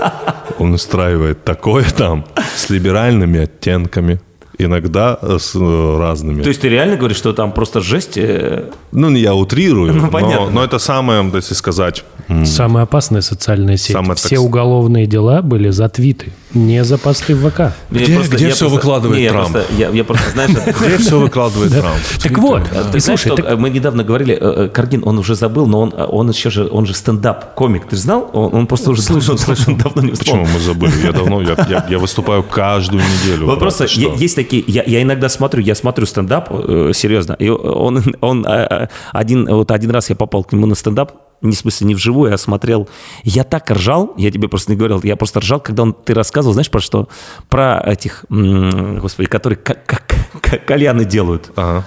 Он устраивает такое там с либеральными оттенками, иногда с э, разными. То есть ты реально говоришь, что там просто жесть? э, Ну, не я утрирую, Ну, но, понятно. но это самое, если сказать, Самая опасная социальная сеть. Самая Все токс- уголовные дела были за твиты, не за посты в ВК. Где- где всё выкладывает Не, я Трамп? просто- Я я просто, знаешь... это- где все выкладывает Трамп? Так вот, Ты знаешь, слушай, что так- э, мы недавно говорили, э, э, Каргин, он уже забыл, но он, э, еще же, он же стендап-комик. Ты знал? Он, просто уже слышал, слышал, давно не Почему мы забыли? Я давно, я, выступаю каждую неделю. Вот просто есть такие, я, я иногда смотрю, я смотрю стендап, э, серьезно, и он, он э, э, один, вот один раз я попал к нему на стендап, не в смысле не вживую, я смотрел, я так ржал, я тебе просто не говорил, я просто ржал, когда он, ты рассказывал, знаешь, про что? Про этих, господи, которые как, как, как кальяны делают. Ага.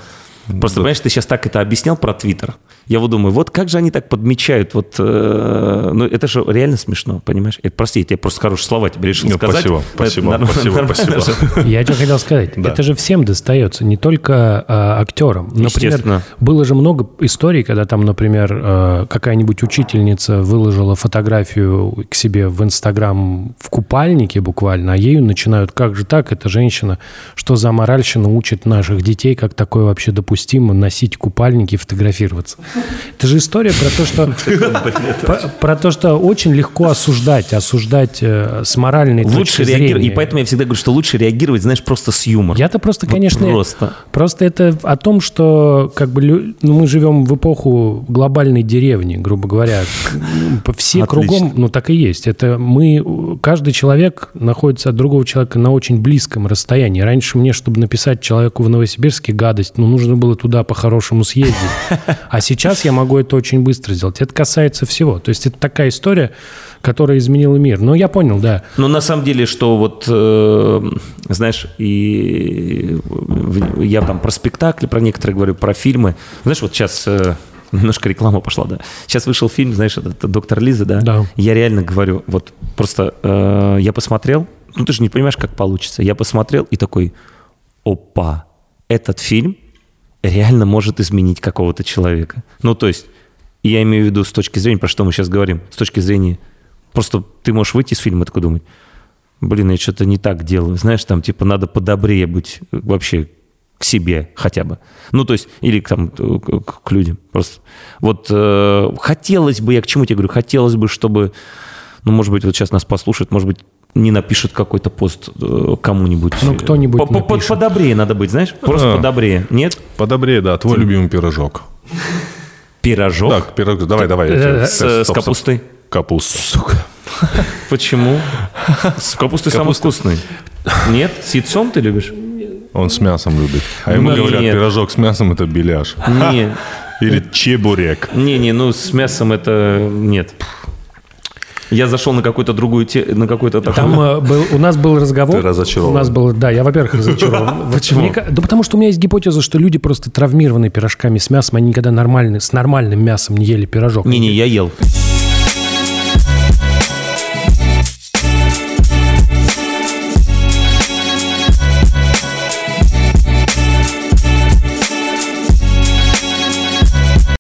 Просто, понимаешь, ты сейчас так это объяснял про Твиттер. Я вот думаю, вот как же они так подмечают, вот, э, ну это же реально смешно, понимаешь? Это, прости, я тебе просто хорошие слова тебе решил Ну, сказать. спасибо, Это спасибо, нормально, спасибо, нормально спасибо. же. Я что хотел сказать. Да. Это же всем достается, не только а, актерам. Например, было же много историй, когда там, например, э, какая-нибудь учительница выложила фотографию к себе в Инстаграм в купальнике буквально, а ею начинают, как же так, эта женщина, что за моральщина учит наших детей, как такое вообще допустимо, носить купальники и фотографироваться. Это же история про то, что про, то, что очень легко осуждать, осуждать э, с моральной Лучше точки реагировать, зрения. и поэтому я всегда говорю, что лучше реагировать, знаешь, просто с юмором. Я-то просто, конечно, просто. просто это о том, что как бы ну, мы живем в эпоху глобальной деревни, грубо говоря. Все кругом, ну так и есть. Это мы, каждый человек находится от другого человека на очень близком расстоянии. Раньше мне, чтобы написать человеку в Новосибирске гадость, ну нужно было туда по-хорошему съездить. А сейчас я могу это очень быстро сделать. Это касается всего. То есть это такая история, которая изменила мир. Но я понял, да. Но на самом деле, что вот, э, знаешь, и я там про спектакли, про некоторые говорю, про фильмы. Знаешь, вот сейчас э, немножко реклама пошла, да. Сейчас вышел фильм, знаешь, этот «Доктор Лиза», да? Да. Я реально говорю, вот просто э, я посмотрел, ну ты же не понимаешь, как получится. Я посмотрел и такой, опа, этот фильм реально может изменить какого-то человека. Ну, то есть, я имею в виду с точки зрения, про что мы сейчас говорим, с точки зрения, просто ты можешь выйти из фильма и такой думать, блин, я что-то не так делаю, знаешь, там, типа, надо подобрее быть вообще к себе хотя бы. Ну, то есть, или там э, к, к людям просто. Вот э, хотелось бы, я к чему тебе говорю, хотелось бы, чтобы, ну, может быть, вот сейчас нас послушают, может быть, не напишет какой-то пост э, кому-нибудь. Ну, кто-нибудь По- по-. Подобрее надо быть, знаешь, просто А. подобрее. Нет? Подобрее, да, твой любимый пирожок. Пирожок Так, пирог, давай, давай. Э, тебе- с, стоп, капустой. Капуста. Почему? С капустой самый вкусный. Нет? С яйцом ты любишь? Он с мясом любит. А ему Нет. говорят, пирожок с мясом – это беляш. Не, Или чебурек. не, не, ну с мясом это нет. Я зашел на какую-то другую те, на какой-то такой. Там э, был, у нас был разговор. Ты разочарован. У нас был, да, я, во-первых, разочарован. Почему? Мне да потому что у меня есть гипотеза, что люди просто травмированы пирожками с мясом, они никогда нормально, с нормальным мясом не ели пирожок. Не-не, я ел.